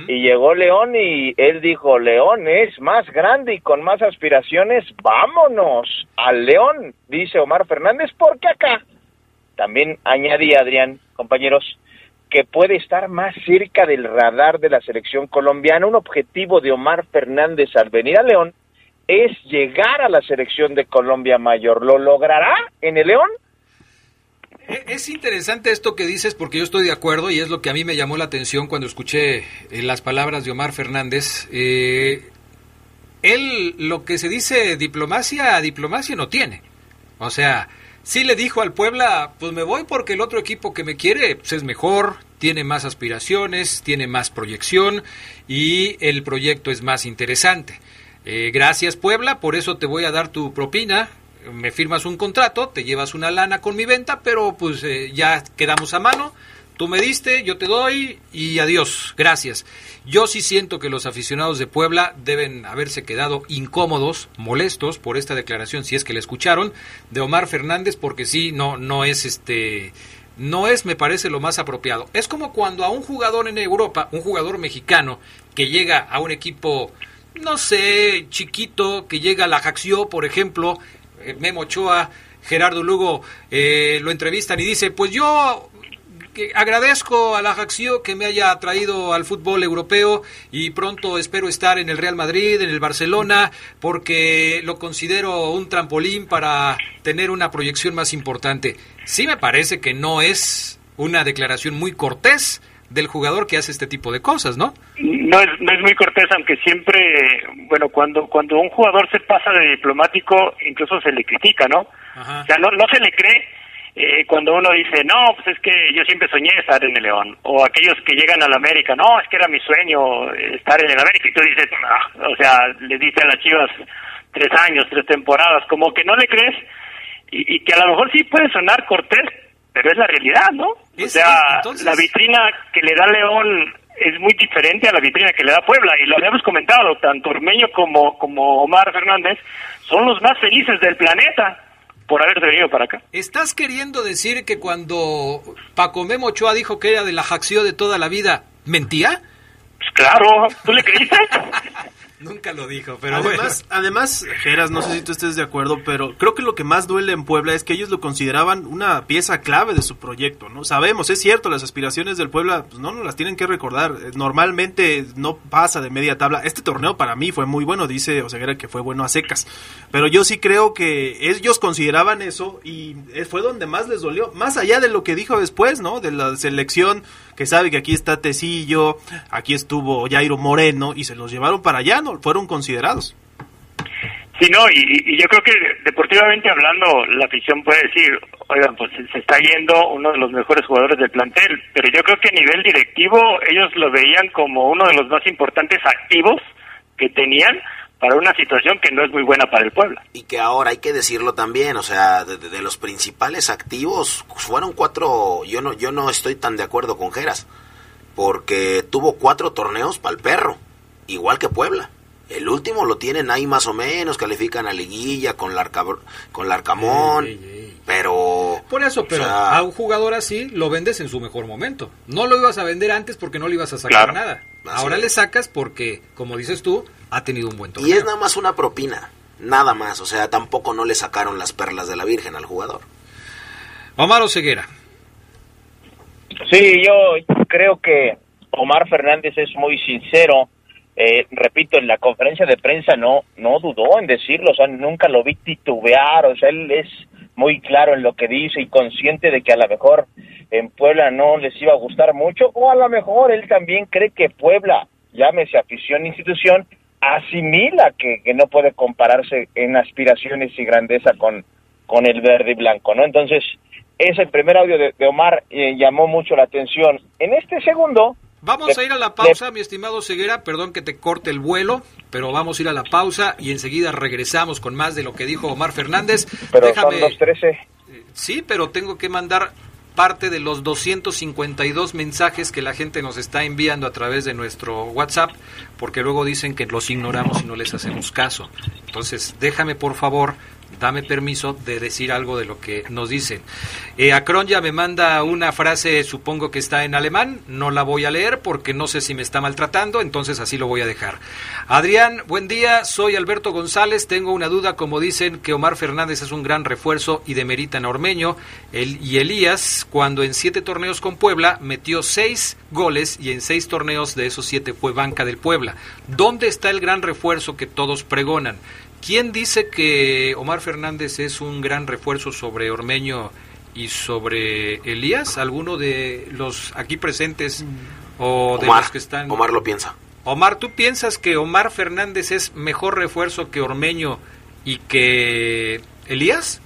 Y llegó León y él dijo, León es más grande y con más aspiraciones, vámonos al León, dice Omar Fernández, porque acá también añadí, Adrián, compañeros, que puede estar más cerca del radar de la selección colombiana. Un objetivo de Omar Fernández al venir a León es llegar a la selección de Colombia mayor. ¿Lo logrará en el León? E, es interesante esto que dices porque yo estoy de acuerdo y es lo que a mí me llamó la atención cuando escuché eh, las palabras de Omar Fernández. Eh, él lo que se dice diplomacia, diplomacia no tiene. O sea, sí le dijo al Puebla, pues me voy porque el otro equipo que me quiere pues es mejor, tiene más aspiraciones, tiene más proyección y el proyecto es más interesante. Eh, gracias Puebla, por eso te voy a dar tu propina, me firmas un contrato, te llevas una lana con mi venta, pero pues eh, ya quedamos a mano. Tú me diste, yo te doy y adiós, gracias. Yo sí siento que los aficionados de Puebla deben haberse quedado incómodos, molestos por esta declaración, si es que la escucharon, de Omar Fernández, porque sí, no, no es este, no es, me parece, lo más apropiado. Es como cuando a un jugador en Europa, un jugador mexicano, que llega a un equipo, no sé, chiquito, que llega a la Jaxio, por ejemplo, eh, Memo Ochoa, Gerardo Lugo eh, lo entrevistan y dice, pues yo que agradezco a la Jaxio que me haya traído al fútbol europeo y pronto espero estar en el Real Madrid, en el Barcelona, porque lo considero un trampolín para tener una proyección más importante. Sí me parece que no es una declaración muy cortés del jugador que hace este tipo de cosas, ¿no? No es, no es muy cortés, aunque siempre, bueno, cuando, cuando un jugador se pasa de diplomático, incluso se le critica, ¿no? O sea, no, no se le cree eh, cuando uno dice, no, pues es que yo siempre soñé estar en el León, o aquellos que llegan a la América, no, es que era mi sueño estar en el América, y tú dices, o sea, le dice a las chivas tres años, tres temporadas, como que no le crees, y, y que a lo mejor sí puede sonar cortés, pero es la realidad, ¿no? o sea, la vitrina que le da León es muy diferente a la vitrina que le da Puebla, y lo habíamos comentado, tanto Ormeño como, como Omar Fernández son los más felices del planeta por haberse venido para acá. ¿Estás queriendo decir que cuando Paco Memo Ochoa dijo que era de la Jaxio de toda la vida, mentía? Pues claro, ¿tú le creíste? Nunca lo dijo, pero además, bueno. además, Geras, no sé si tú estés de acuerdo, pero creo que lo que más duele en Puebla es que ellos lo consideraban una pieza clave de su proyecto, ¿no? Sabemos, es cierto, las aspiraciones del Puebla, pues no nos las tienen que recordar. Normalmente no pasa de media tabla. Este torneo para mí fue muy bueno, dice Oseguera que fue bueno a secas. Pero yo sí creo que ellos consideraban eso y fue donde más les dolió, más allá de lo que dijo después, ¿no? De la selección que sabe que aquí está Tecillo, aquí estuvo Jairo Moreno y se los llevaron para allá, ¿no? Fueron considerados. Sí, no, y, yo creo que deportivamente hablando, la afición puede decir, oigan, pues se está yendo uno de los mejores jugadores del plantel, pero yo creo que a nivel directivo ellos lo veían como uno de los más importantes activos que tenían para una situación que no es muy buena para el pueblo. Y que ahora hay que decirlo también, o sea, de, de, los principales activos fueron cuatro, yo no, yo no estoy tan de acuerdo con Geras, porque tuvo cuatro torneos para el perro, igual que Puebla. El último lo tienen ahí más o menos, califican a liguilla con la, con Arcamón, ey, ey, ey. pero... Por eso, pero o sea, a un jugador así lo vendes en su mejor momento. No lo ibas a vender antes porque no le ibas a sacar Claro. nada. Ahora es. le sacas porque, como dices tú, ha tenido un buen torneo. Y es nada más una propina, nada más, o sea, tampoco no le sacaron las perlas de la Virgen al jugador. Omar Oseguera. Sí, yo creo que Omar Fernández es muy sincero. Eh, repito, en la conferencia de prensa no no dudó en decirlo, o sea, nunca lo vi titubear, o sea, él es muy claro en lo que dice y consciente de que a lo mejor en Puebla no les iba a gustar mucho, o a lo mejor él también cree que Puebla, llámese afición institución, asimila que, que no puede compararse en aspiraciones y grandeza con, con el verde y blanco, ¿no? Entonces, ese primer audio de, de Omar eh, llamó mucho la atención. En este segundo, Vamos de- a ir a la pausa, mi estimado Ceguera. Perdón que te corte el vuelo, pero vamos a ir a la pausa y enseguida regresamos con más de lo que dijo Omar Fernández. pero Déjame, son los 13. Sí, pero tengo que mandar parte de los 252 mensajes que la gente nos está enviando a través de nuestro WhatsApp, porque luego dicen que los ignoramos y no les hacemos caso. Entonces, déjame por favor dame permiso de decir algo de lo que nos dicen. Eh, Acron ya me manda una frase, supongo que está en alemán, no la voy a leer porque no sé si me está maltratando, entonces así lo voy a dejar. Adrián, buen día, soy Alberto González, tengo una duda, como dicen que Omar Fernández es un gran refuerzo y demeritan a Ormeño, el, y Elías, cuando en siete torneos con Puebla metió seis goles y en seis torneos de esos siete fue banca del Puebla. ¿Dónde está el gran refuerzo que todos pregonan? ¿Quién dice que Omar Fernández es un gran refuerzo sobre Ormeño y sobre Elías? ¿Alguno de los aquí presentes o de los que están? Omar lo piensa. Omar, ¿tú piensas que Omar Fernández es mejor refuerzo que Ormeño y que Elías?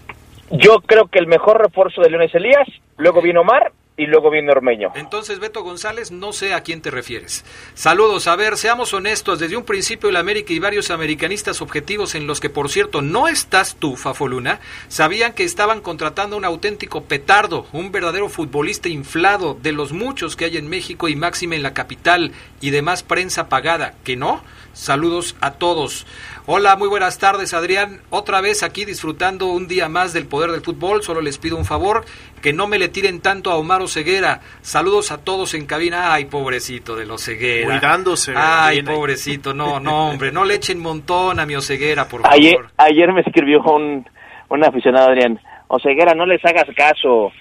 Yo creo que el mejor refuerzo de León es Elías, luego viene Omar y luego viene Ormeño. Entonces, Beto González, no sé a quién te refieres. Saludos, a ver, seamos honestos, desde un principio el América y varios americanistas objetivos en los que, por cierto, no estás tú, Fafoluna, sabían que estaban contratando un auténtico petardo, un verdadero futbolista inflado de los muchos que hay en México y máxima en la capital y demás prensa pagada, ¿que no? Saludos a todos. Hola, muy buenas tardes, Adrián. Otra vez aquí disfrutando un día más del poder del fútbol. Solo les pido un favor, que no me le tiren tanto a Omar Ceguera. Saludos a todos en cabina. Ay, pobrecito de los Ceguera. Cuidándose. Ay, pobrecito. No, no, hombre, no le echen montón a mi Oseguera, por favor. Ayer, ayer me escribió un, un aficionado, Adrián. Oseguera, no les hagas caso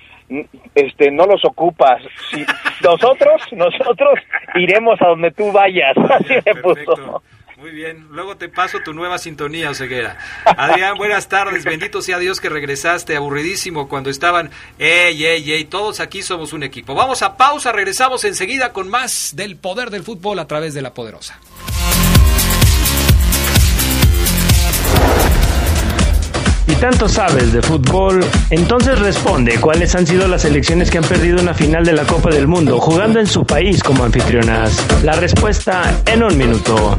este no los ocupas si nosotros nosotros iremos a donde tú vayas así me puso muy bien, luego te paso tu nueva sintonía, Oseguera. Adrián, buenas tardes, bendito sea Dios que regresaste, aburridísimo cuando estaban, ey, ey, ey, todos aquí somos un equipo. Vamos a pausa, regresamos enseguida con más del poder del fútbol a través de la poderosa. Si tanto sabes de fútbol, entonces responde cuáles han sido las selecciones que han perdido una final de la Copa del Mundo jugando en su país como anfitrionas. La respuesta en un minuto.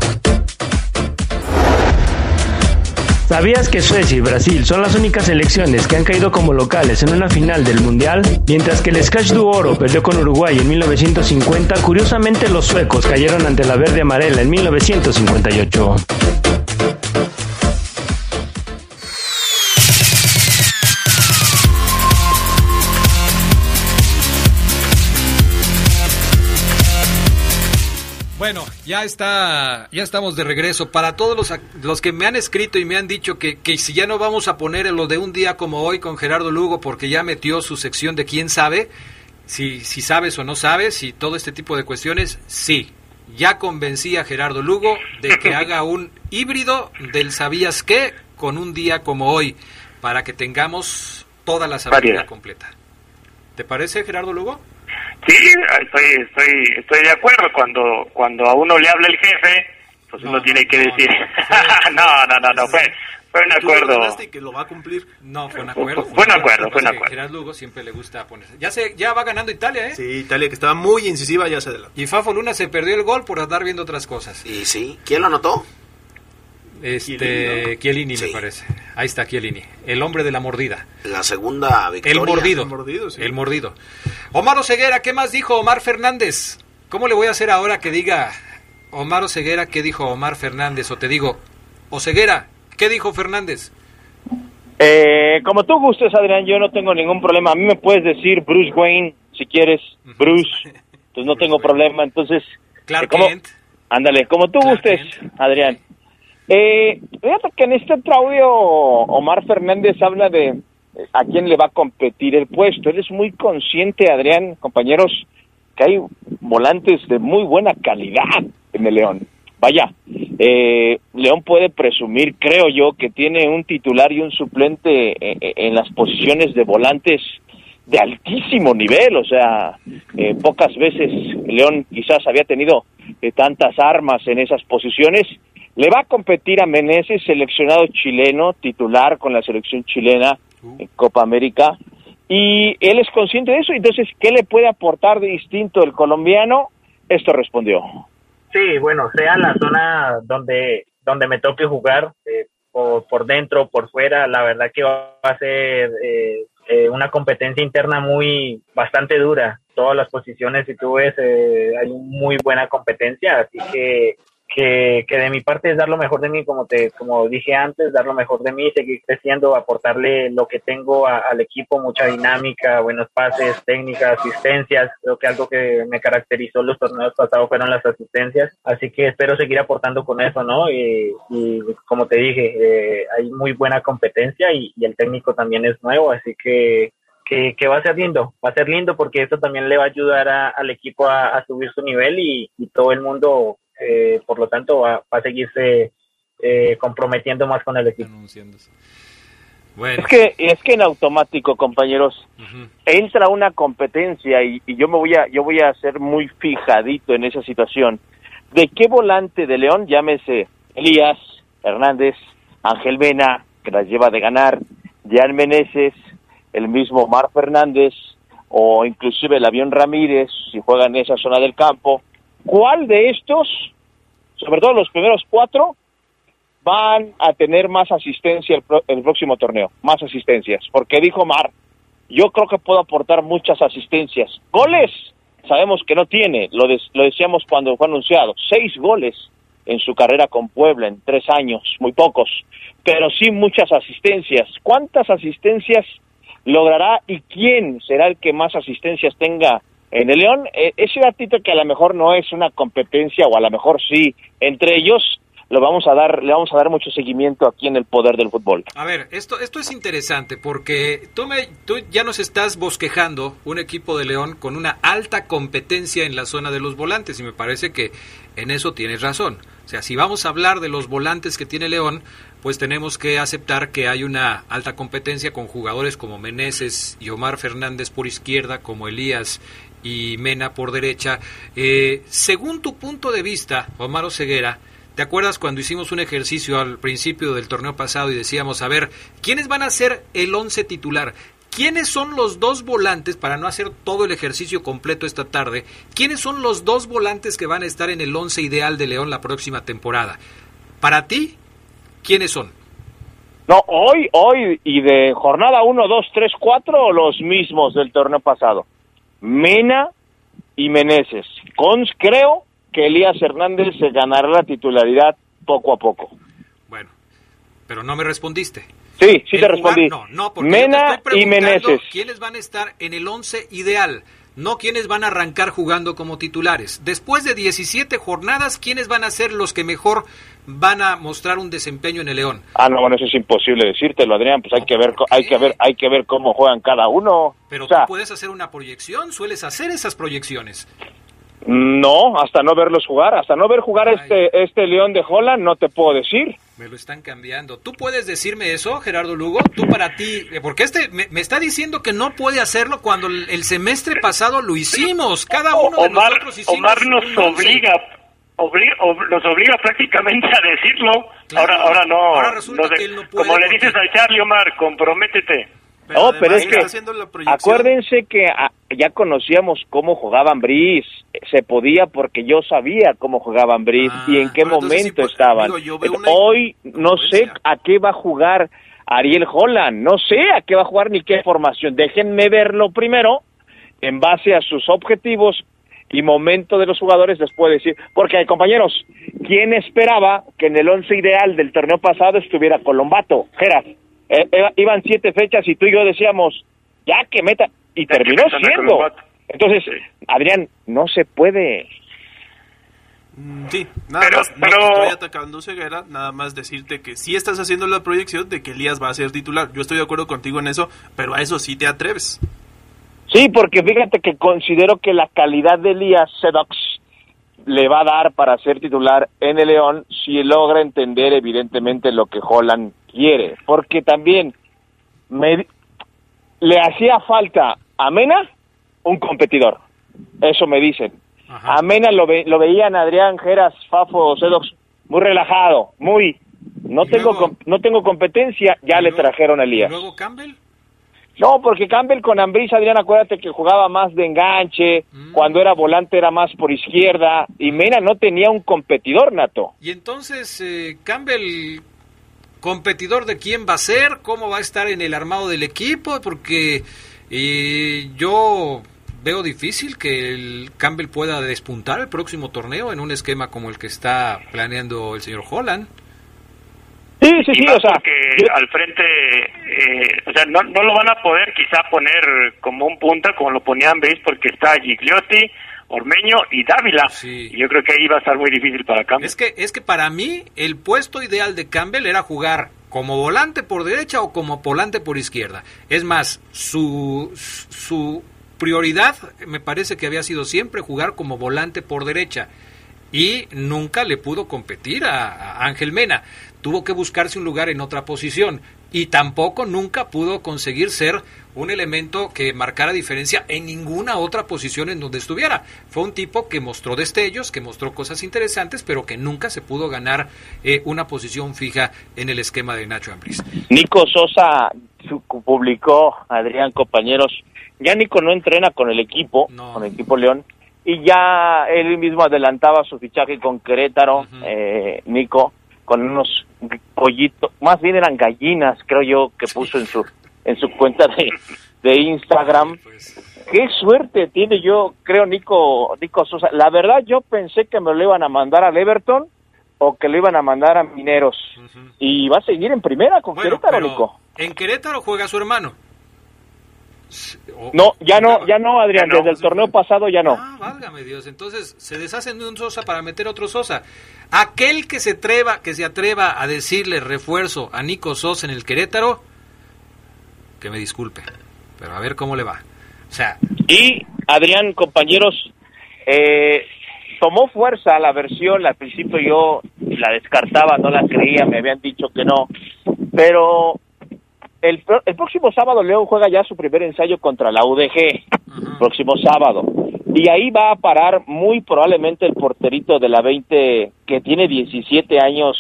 ¿Sabías que Suecia y Brasil son las únicas selecciones que han caído como locales en una final del Mundial? Mientras que el Scratch du Oro perdió con Uruguay en 1950, curiosamente los suecos cayeron ante la verde amarela en 1958. Ya está, ya estamos de regreso. Para todos los, los que me han escrito y me han dicho que, que, si ya no vamos a poner lo de un día como hoy con Gerardo Lugo porque ya metió su sección de quién sabe, si, si sabes o no sabes y todo este tipo de cuestiones, sí. Ya convencí a Gerardo Lugo de que haga un híbrido del sabías qué con un día como hoy para que tengamos toda la sabiduría completa. ¿Te parece, Gerardo Lugo? Sí, estoy, estoy, estoy de acuerdo. Cuando, cuando a uno le habla el jefe, pues uno tiene que decir, no, no, no, no, fue, fue un acuerdo. que lo va a cumplir? No, fue un acuerdo. Fue, un acuerdo, fue un acuerdo. Gerard Lugo siempre le gusta ponerse. Ya se, ya va ganando Italia, ¿eh? Sí, Italia que estaba muy incisiva ya se adelantó. Y Fafo Luna se perdió el gol por andar viendo otras cosas. Y sí, ¿quién lo anotó? Este, Chiellini, me parece. Ahí está Chiellini, el hombre de la mordida. La segunda victoria. El mordido. El mordido, sí. El mordido. Omar Oseguera, ¿qué más dijo Omar Fernández? ¿Cómo le voy a hacer ahora que diga Omar Oseguera qué dijo Omar Fernández? O te digo, Oseguera, ¿qué dijo Fernández? Eh, como tú gustes, Adrián, yo no tengo ningún problema. A mí me puedes decir Bruce Wayne, si quieres, Bruce. Pues no tengo problema. Entonces, Clark eh, como- ándale, como tú Clark gustes, Kent. Adrián. Eh, fíjate que en este audio Omar Fernández habla de eh, a quién le va a competir el puesto. Él es muy consciente, Adrián, compañeros, que hay volantes de muy buena calidad en el León. Vaya, eh, León puede presumir, creo yo, que tiene un titular y un suplente eh, eh, en las posiciones de volantes de altísimo nivel, o sea, eh, pocas veces León quizás había tenido tantas armas en esas posiciones. Le va a competir a Meneses, seleccionado chileno, titular con la selección chilena en Copa América, y él es consciente de eso, entonces, ¿qué le puede aportar de distinto el colombiano? Esto respondió. Sí, bueno, sea la zona donde, donde me toque jugar, eh, por, por dentro, por fuera, la verdad que va a ser eh, eh, una competencia interna muy bastante dura. Todas las posiciones, si tú ves, eh, hay muy buena competencia, así que que, que de mi parte es dar lo mejor de mí, como te como dije antes, dar lo mejor de mí, seguir creciendo, aportarle lo que tengo al equipo, mucha dinámica, buenos pases, técnicas, asistencias. Creo que algo que me caracterizó los torneos pasados fueron las asistencias, así que espero seguir aportando con eso, ¿no? Y, como te dije, eh, hay muy buena competencia y, el técnico también es nuevo, así que que, va a ser lindo, va a ser lindo porque eso también le va a ayudar al equipo a, subir su nivel y, y, todo el mundo eh, por lo tanto va, a seguirse eh, comprometiendo más con el equipo. Es que es que en automático, compañeros, entra una competencia y, yo me voy a yo voy a ser muy fijadito en esa situación. ¿De qué volante de León, llámese Elías Hernández, Ángel Vena, que las lleva de ganar, Jan Meneses, el mismo Mar Fernández o inclusive el avión Ramírez, si juega en esa zona del campo, ¿Cuál de estos, sobre todo los primeros cuatro, van a tener más asistencia el, el próximo torneo? Más asistencias. Porque dijo Mar, yo creo que puedo aportar muchas asistencias. Goles, sabemos que no tiene, lo, lo decíamos cuando fue anunciado, seis goles en su carrera con Puebla en tres años, muy pocos, pero sí muchas asistencias. ¿Cuántas asistencias logrará y quién será el que más asistencias tenga en el León, eh, ese datito que a lo mejor no es una competencia o a lo mejor sí, entre ellos lo vamos a dar, le vamos a dar mucho seguimiento aquí en el poder del fútbol. A ver, esto, esto es interesante porque tú, me, ya nos estás bosquejando un equipo de León con una alta competencia en la zona de los volantes y me parece que en eso tienes razón. O sea, si vamos a hablar de los volantes que tiene León, pues tenemos que aceptar que hay una alta competencia con jugadores como Meneses y Omar Fernández por izquierda, como Elías y Mena por derecha. Eh, según tu punto de vista, Omar Ceguera, ¿te acuerdas cuando hicimos un ejercicio al principio del torneo pasado y decíamos, a ver, ¿quiénes van a ser el once titular? ¿Quiénes son los dos volantes, para no hacer todo el ejercicio completo esta tarde, quiénes son los dos volantes que van a estar en el once ideal de León la próxima temporada? Para ti, ¿quiénes son? No, hoy, hoy y de jornada 1, 2, 3, 4, los mismos del torneo pasado. Mena y Meneses. Cons, creo que Elías Hernández se ganará la titularidad poco a poco. Bueno, pero no me respondiste. Sí, sí te respondí. No, no, Mena y Meneses. ¿Quiénes van a estar en el once ideal? No quienes van a arrancar jugando como titulares. Después de 17 jornadas, ¿quiénes van a ser los que mejor van a mostrar un desempeño en el León? Ah, no, bueno, eso es imposible decírtelo, Adrián, pues hay que ver hay que ver hay que ver cómo juegan cada uno. Pero tú puedes hacer una proyección, sueles hacer esas proyecciones. No, hasta no verlos jugar, hasta no ver jugar este este León de Holland, no te puedo decir. Me lo están cambiando. ¿Tú puedes decirme eso, Gerardo Lugo? Tú para ti, eh, porque este me, está diciendo que no puede hacerlo cuando el, semestre pasado lo hicimos. Cada uno de nosotros hicimos Omar nos obliga, nos obliga prácticamente a decirlo. ahora, ahora no. Ahora resulta que él no puede como le dices a Charlie Omar, comprométete. no, pero es que acuérdense que ah, ya conocíamos cómo jugaban Brice se podía porque yo sabía cómo jugaban Brice y en qué momento estaban. Hoy no sé a qué va a jugar Ariel Holland, no sé a qué va a jugar ni qué formación. Déjenme verlo primero en base a sus objetivos y momento de los jugadores después decir, porque compañeros, ¿quién esperaba que en el once ideal del torneo pasado estuviera Colombato? Geras, eh, eh, iban siete fechas y tú y yo decíamos, ya que meta, y terminó siendo. Entonces, Adrián, no se puede. Mm, sí, nada más, no estoy atacando ceguera, nada más decirte que si estás haciendo la proyección de que Elías va a ser titular. Yo estoy de acuerdo contigo en eso, pero a eso sí te atreves. Sí, porque fíjate que considero que la calidad de Elías Sedox le va a dar para ser titular en el León si logra entender evidentemente lo que Holland quiere. Porque también me, le hacía falta a Mena un competidor. Eso me dicen. A Mena lo, lo veían Adrián Geras, Fafo, Sedox, muy relajado, muy... No tengo no tengo competencia, ya le trajeron a Elías. ¿Y luego Campbell? No, porque Campbell con Ambris, Adrián, acuérdate que jugaba más de enganche, mm. cuando era volante era más por izquierda, y Mena no tenía un competidor nato. Y entonces, eh, Campbell, competidor de quién va a ser, cómo va a estar en el armado del equipo, porque eh, yo veo difícil que el Campbell pueda despuntar el próximo torneo en un esquema como el que está planeando el señor Holland. Sí, sí, sí, o sea, porque al frente, eh, o sea, no, no lo van a poder quizá poner como un punta como lo ponían, ¿veis? Porque está Gigliotti, Ormeño y Dávila. Y yo creo que ahí va a estar muy difícil para Campbell. Es que, es que para mí el puesto ideal de Campbell era jugar como volante por derecha o como volante por izquierda. Es más, su, su prioridad me parece que había sido siempre jugar como volante por derecha y nunca le pudo competir a, Ángel Mena. Tuvo que buscarse un lugar en otra posición y tampoco nunca pudo conseguir ser un elemento que marcara diferencia en ninguna otra posición en donde estuviera. Fue un tipo que mostró destellos, que mostró cosas interesantes, pero que nunca se pudo ganar eh, una posición fija en el esquema de Nacho Ambriz. Nico Sosa publicó, Adrián, compañeros, ya Nico no entrena con el equipo, con el equipo León, y ya él mismo adelantaba su fichaje con Querétaro, eh, Nico, con unos pollitos, más bien eran gallinas, creo yo, que puso en su en su cuenta de, de Instagram. Qué suerte tiene yo, creo, Nico, Nico Sosa. La verdad, yo pensé que me lo iban a mandar al Everton o que lo iban a mandar a Mineros. Y va a seguir en primera con Bueno, Querétaro, Nico. en Querétaro juega su hermano. No, ya no, ya no, Adrián, desde el torneo pasado ya no. Ah, válgame Dios. Entonces se deshacen de un Sosa para meter otro Sosa. Aquel que se atreva, que se atreva a decirle refuerzo a Nico Sosa en el Querétaro, que me disculpe, pero a ver cómo le va. O sea, Y Adrián, compañeros, eh, tomó fuerza la versión, al principio yo la descartaba, no la creía, me habían dicho que no, pero el, el próximo sábado León juega ya su primer ensayo contra la UDG, próximo sábado, y ahí va a parar muy probablemente el porterito de la 20 que tiene 17 años,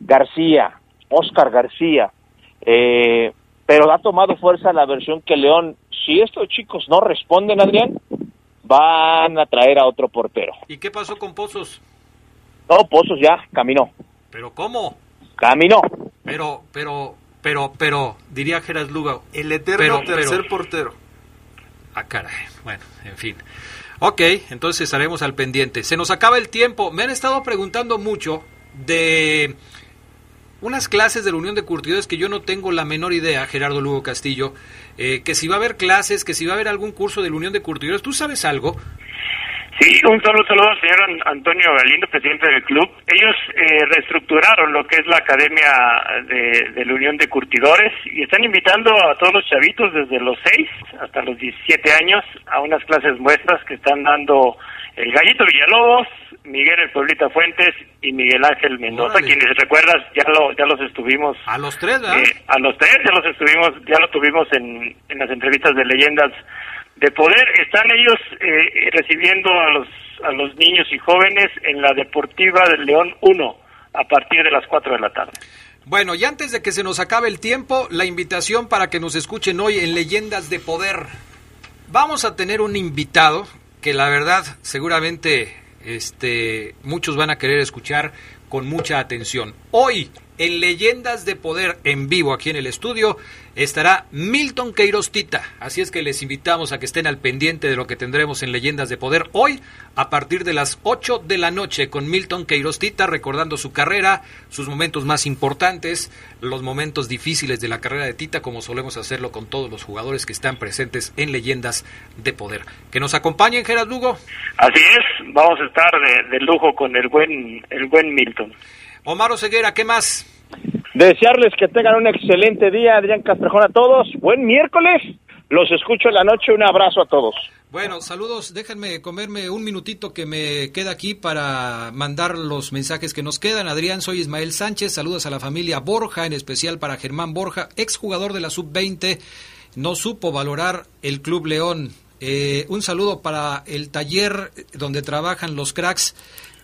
García, Oscar García, eh, pero ha tomado fuerza la versión que León, si estos chicos no responden, Adrián, van a traer a otro portero. ¿y qué pasó con Pozos? No, Pozos ya caminó, ¿Pero cómo? caminó. Pero, pero, pero, pero, diría Geras Lugo. El eterno Pero- tercer pero- portero. Ah, caray. Bueno, en fin. Ok, entonces estaremos al pendiente. Se nos acaba el tiempo. Me han estado preguntando mucho de unas clases de la Unión de Curtidores que yo no tengo la menor idea, Gerardo Lugo Castillo, eh, que si va a haber clases, que si va a haber algún curso de la Unión de Curtidores. ¿Tú sabes algo? Sí, un solo saludo al señor An- Antonio Galindo, presidente del club. Ellos eh, reestructuraron lo que es la Academia de, de la Unión de Curtidores y están invitando a todos los chavitos desde los 6 hasta los 17 años a unas clases muestras que están dando el Gallito Villalobos, Miguel El Pueblita Fuentes y Miguel Ángel Mendoza, Órale. quienes recuerdas ya lo ya los estuvimos A los tres, eh, a los tres ya los estuvimos, ya lo tuvimos en, en las entrevistas de leyendas de poder. Están ellos eh, recibiendo a los a los niños y jóvenes en la Deportiva del León 1 a partir de las 4 de la tarde. Bueno, y antes de que se nos acabe el tiempo, la invitación para que nos escuchen hoy en Leyendas de Poder. Vamos a tener un invitado que la verdad seguramente este, muchos van a querer escuchar con mucha atención. Hoy en Leyendas de Poder en vivo aquí en el estudio estará Milton Queiroz Tita. Así es que les invitamos a que estén al pendiente de lo que tendremos en Leyendas de Poder hoy a partir de las 8 de la noche con Milton Queiroz Tita recordando su carrera, sus momentos más importantes, los momentos difíciles de la carrera de Tita como solemos hacerlo con todos los jugadores que están presentes en Leyendas de Poder. Que nos acompañen Gerard Lugo. Así es, vamos a estar de, de lujo con el buen el buen Milton. Omar Oseguera, ¿qué más? Desearles que tengan un excelente día, Adrián Castrejón, a todos. Buen miércoles. Los escucho en la noche. Un abrazo a todos. Bueno, saludos. Déjenme comerme un minutito que me queda aquí para mandar los mensajes que nos quedan. Adrián, soy Ismael Sánchez. Saludos a la familia Borja, en especial para Germán Borja, exjugador de la Sub-20. No supo valorar el Club León. Eh, un saludo para el taller donde trabajan los cracks.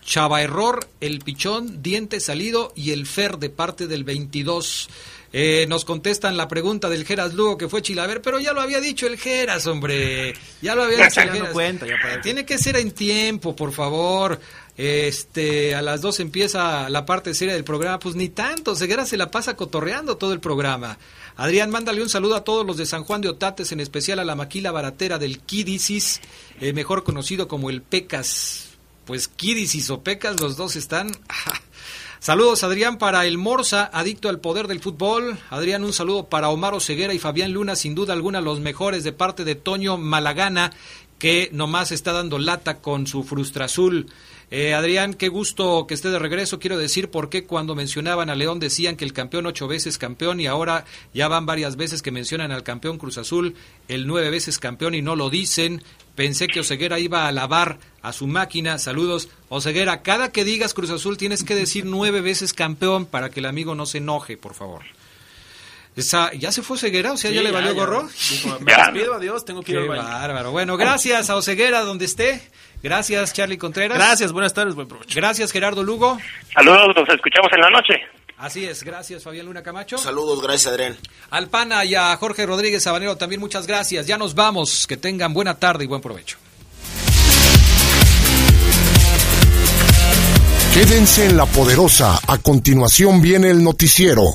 Chava Error, El Pichón, Diente Salido y El Fer de parte del 22. Eh, nos contestan la pregunta del Geras Lugo que fue Chilaver, pero ya lo había dicho el Geras, hombre. Ya lo había Ya dicho el Geras. cuenta, ya para- Tiene que ser en tiempo, por favor. Este, a las dos empieza la parte seria del programa, pues ni tanto, Ceguera se la pasa cotorreando todo el programa. Adrián, mándale un saludo a todos los de San Juan de Otates, en especial a la maquila baratera del Kidisis, eh, mejor conocido como el Pecas. Pues Kidisis o Pecas, los dos están... Saludos Adrián para el Morsa, adicto al poder del fútbol. Adrián, un saludo para Omar Ceguera y Fabián Luna, sin duda alguna los mejores de parte de Toño Malagana, que nomás está dando lata con su frustra azul. Eh, Adrián, qué gusto que esté de regreso. Quiero decir por qué cuando mencionaban a León decían que el campeón ocho veces campeón y ahora ya van varias veces que mencionan al campeón Cruz Azul, el nueve veces campeón y no lo dicen. Pensé que Oseguera iba a lavar a su máquina. Saludos. Oseguera, cada que digas Cruz Azul tienes que decir nueve veces campeón para que el amigo no se enoje, por favor. Esa, ¿Ya se fue Oseguera? O sea, ¿ya le valió gorro? me despido, adiós, tengo que ir Qué bárbaro. Bueno, gracias a Oseguera donde esté. Gracias, Charlie Contreras. Gracias, buenas tardes, buen provecho. Gracias, Gerardo Lugo. Saludos, nos escuchamos en la noche. Así es, gracias Fabián Luna Camacho. Saludos, gracias Adrián. Al Pana y a Jorge Rodríguez Sabanero también muchas gracias. Ya nos vamos, que tengan buena tarde y buen provecho. Quédense en la poderosa, a continuación viene el noticiero.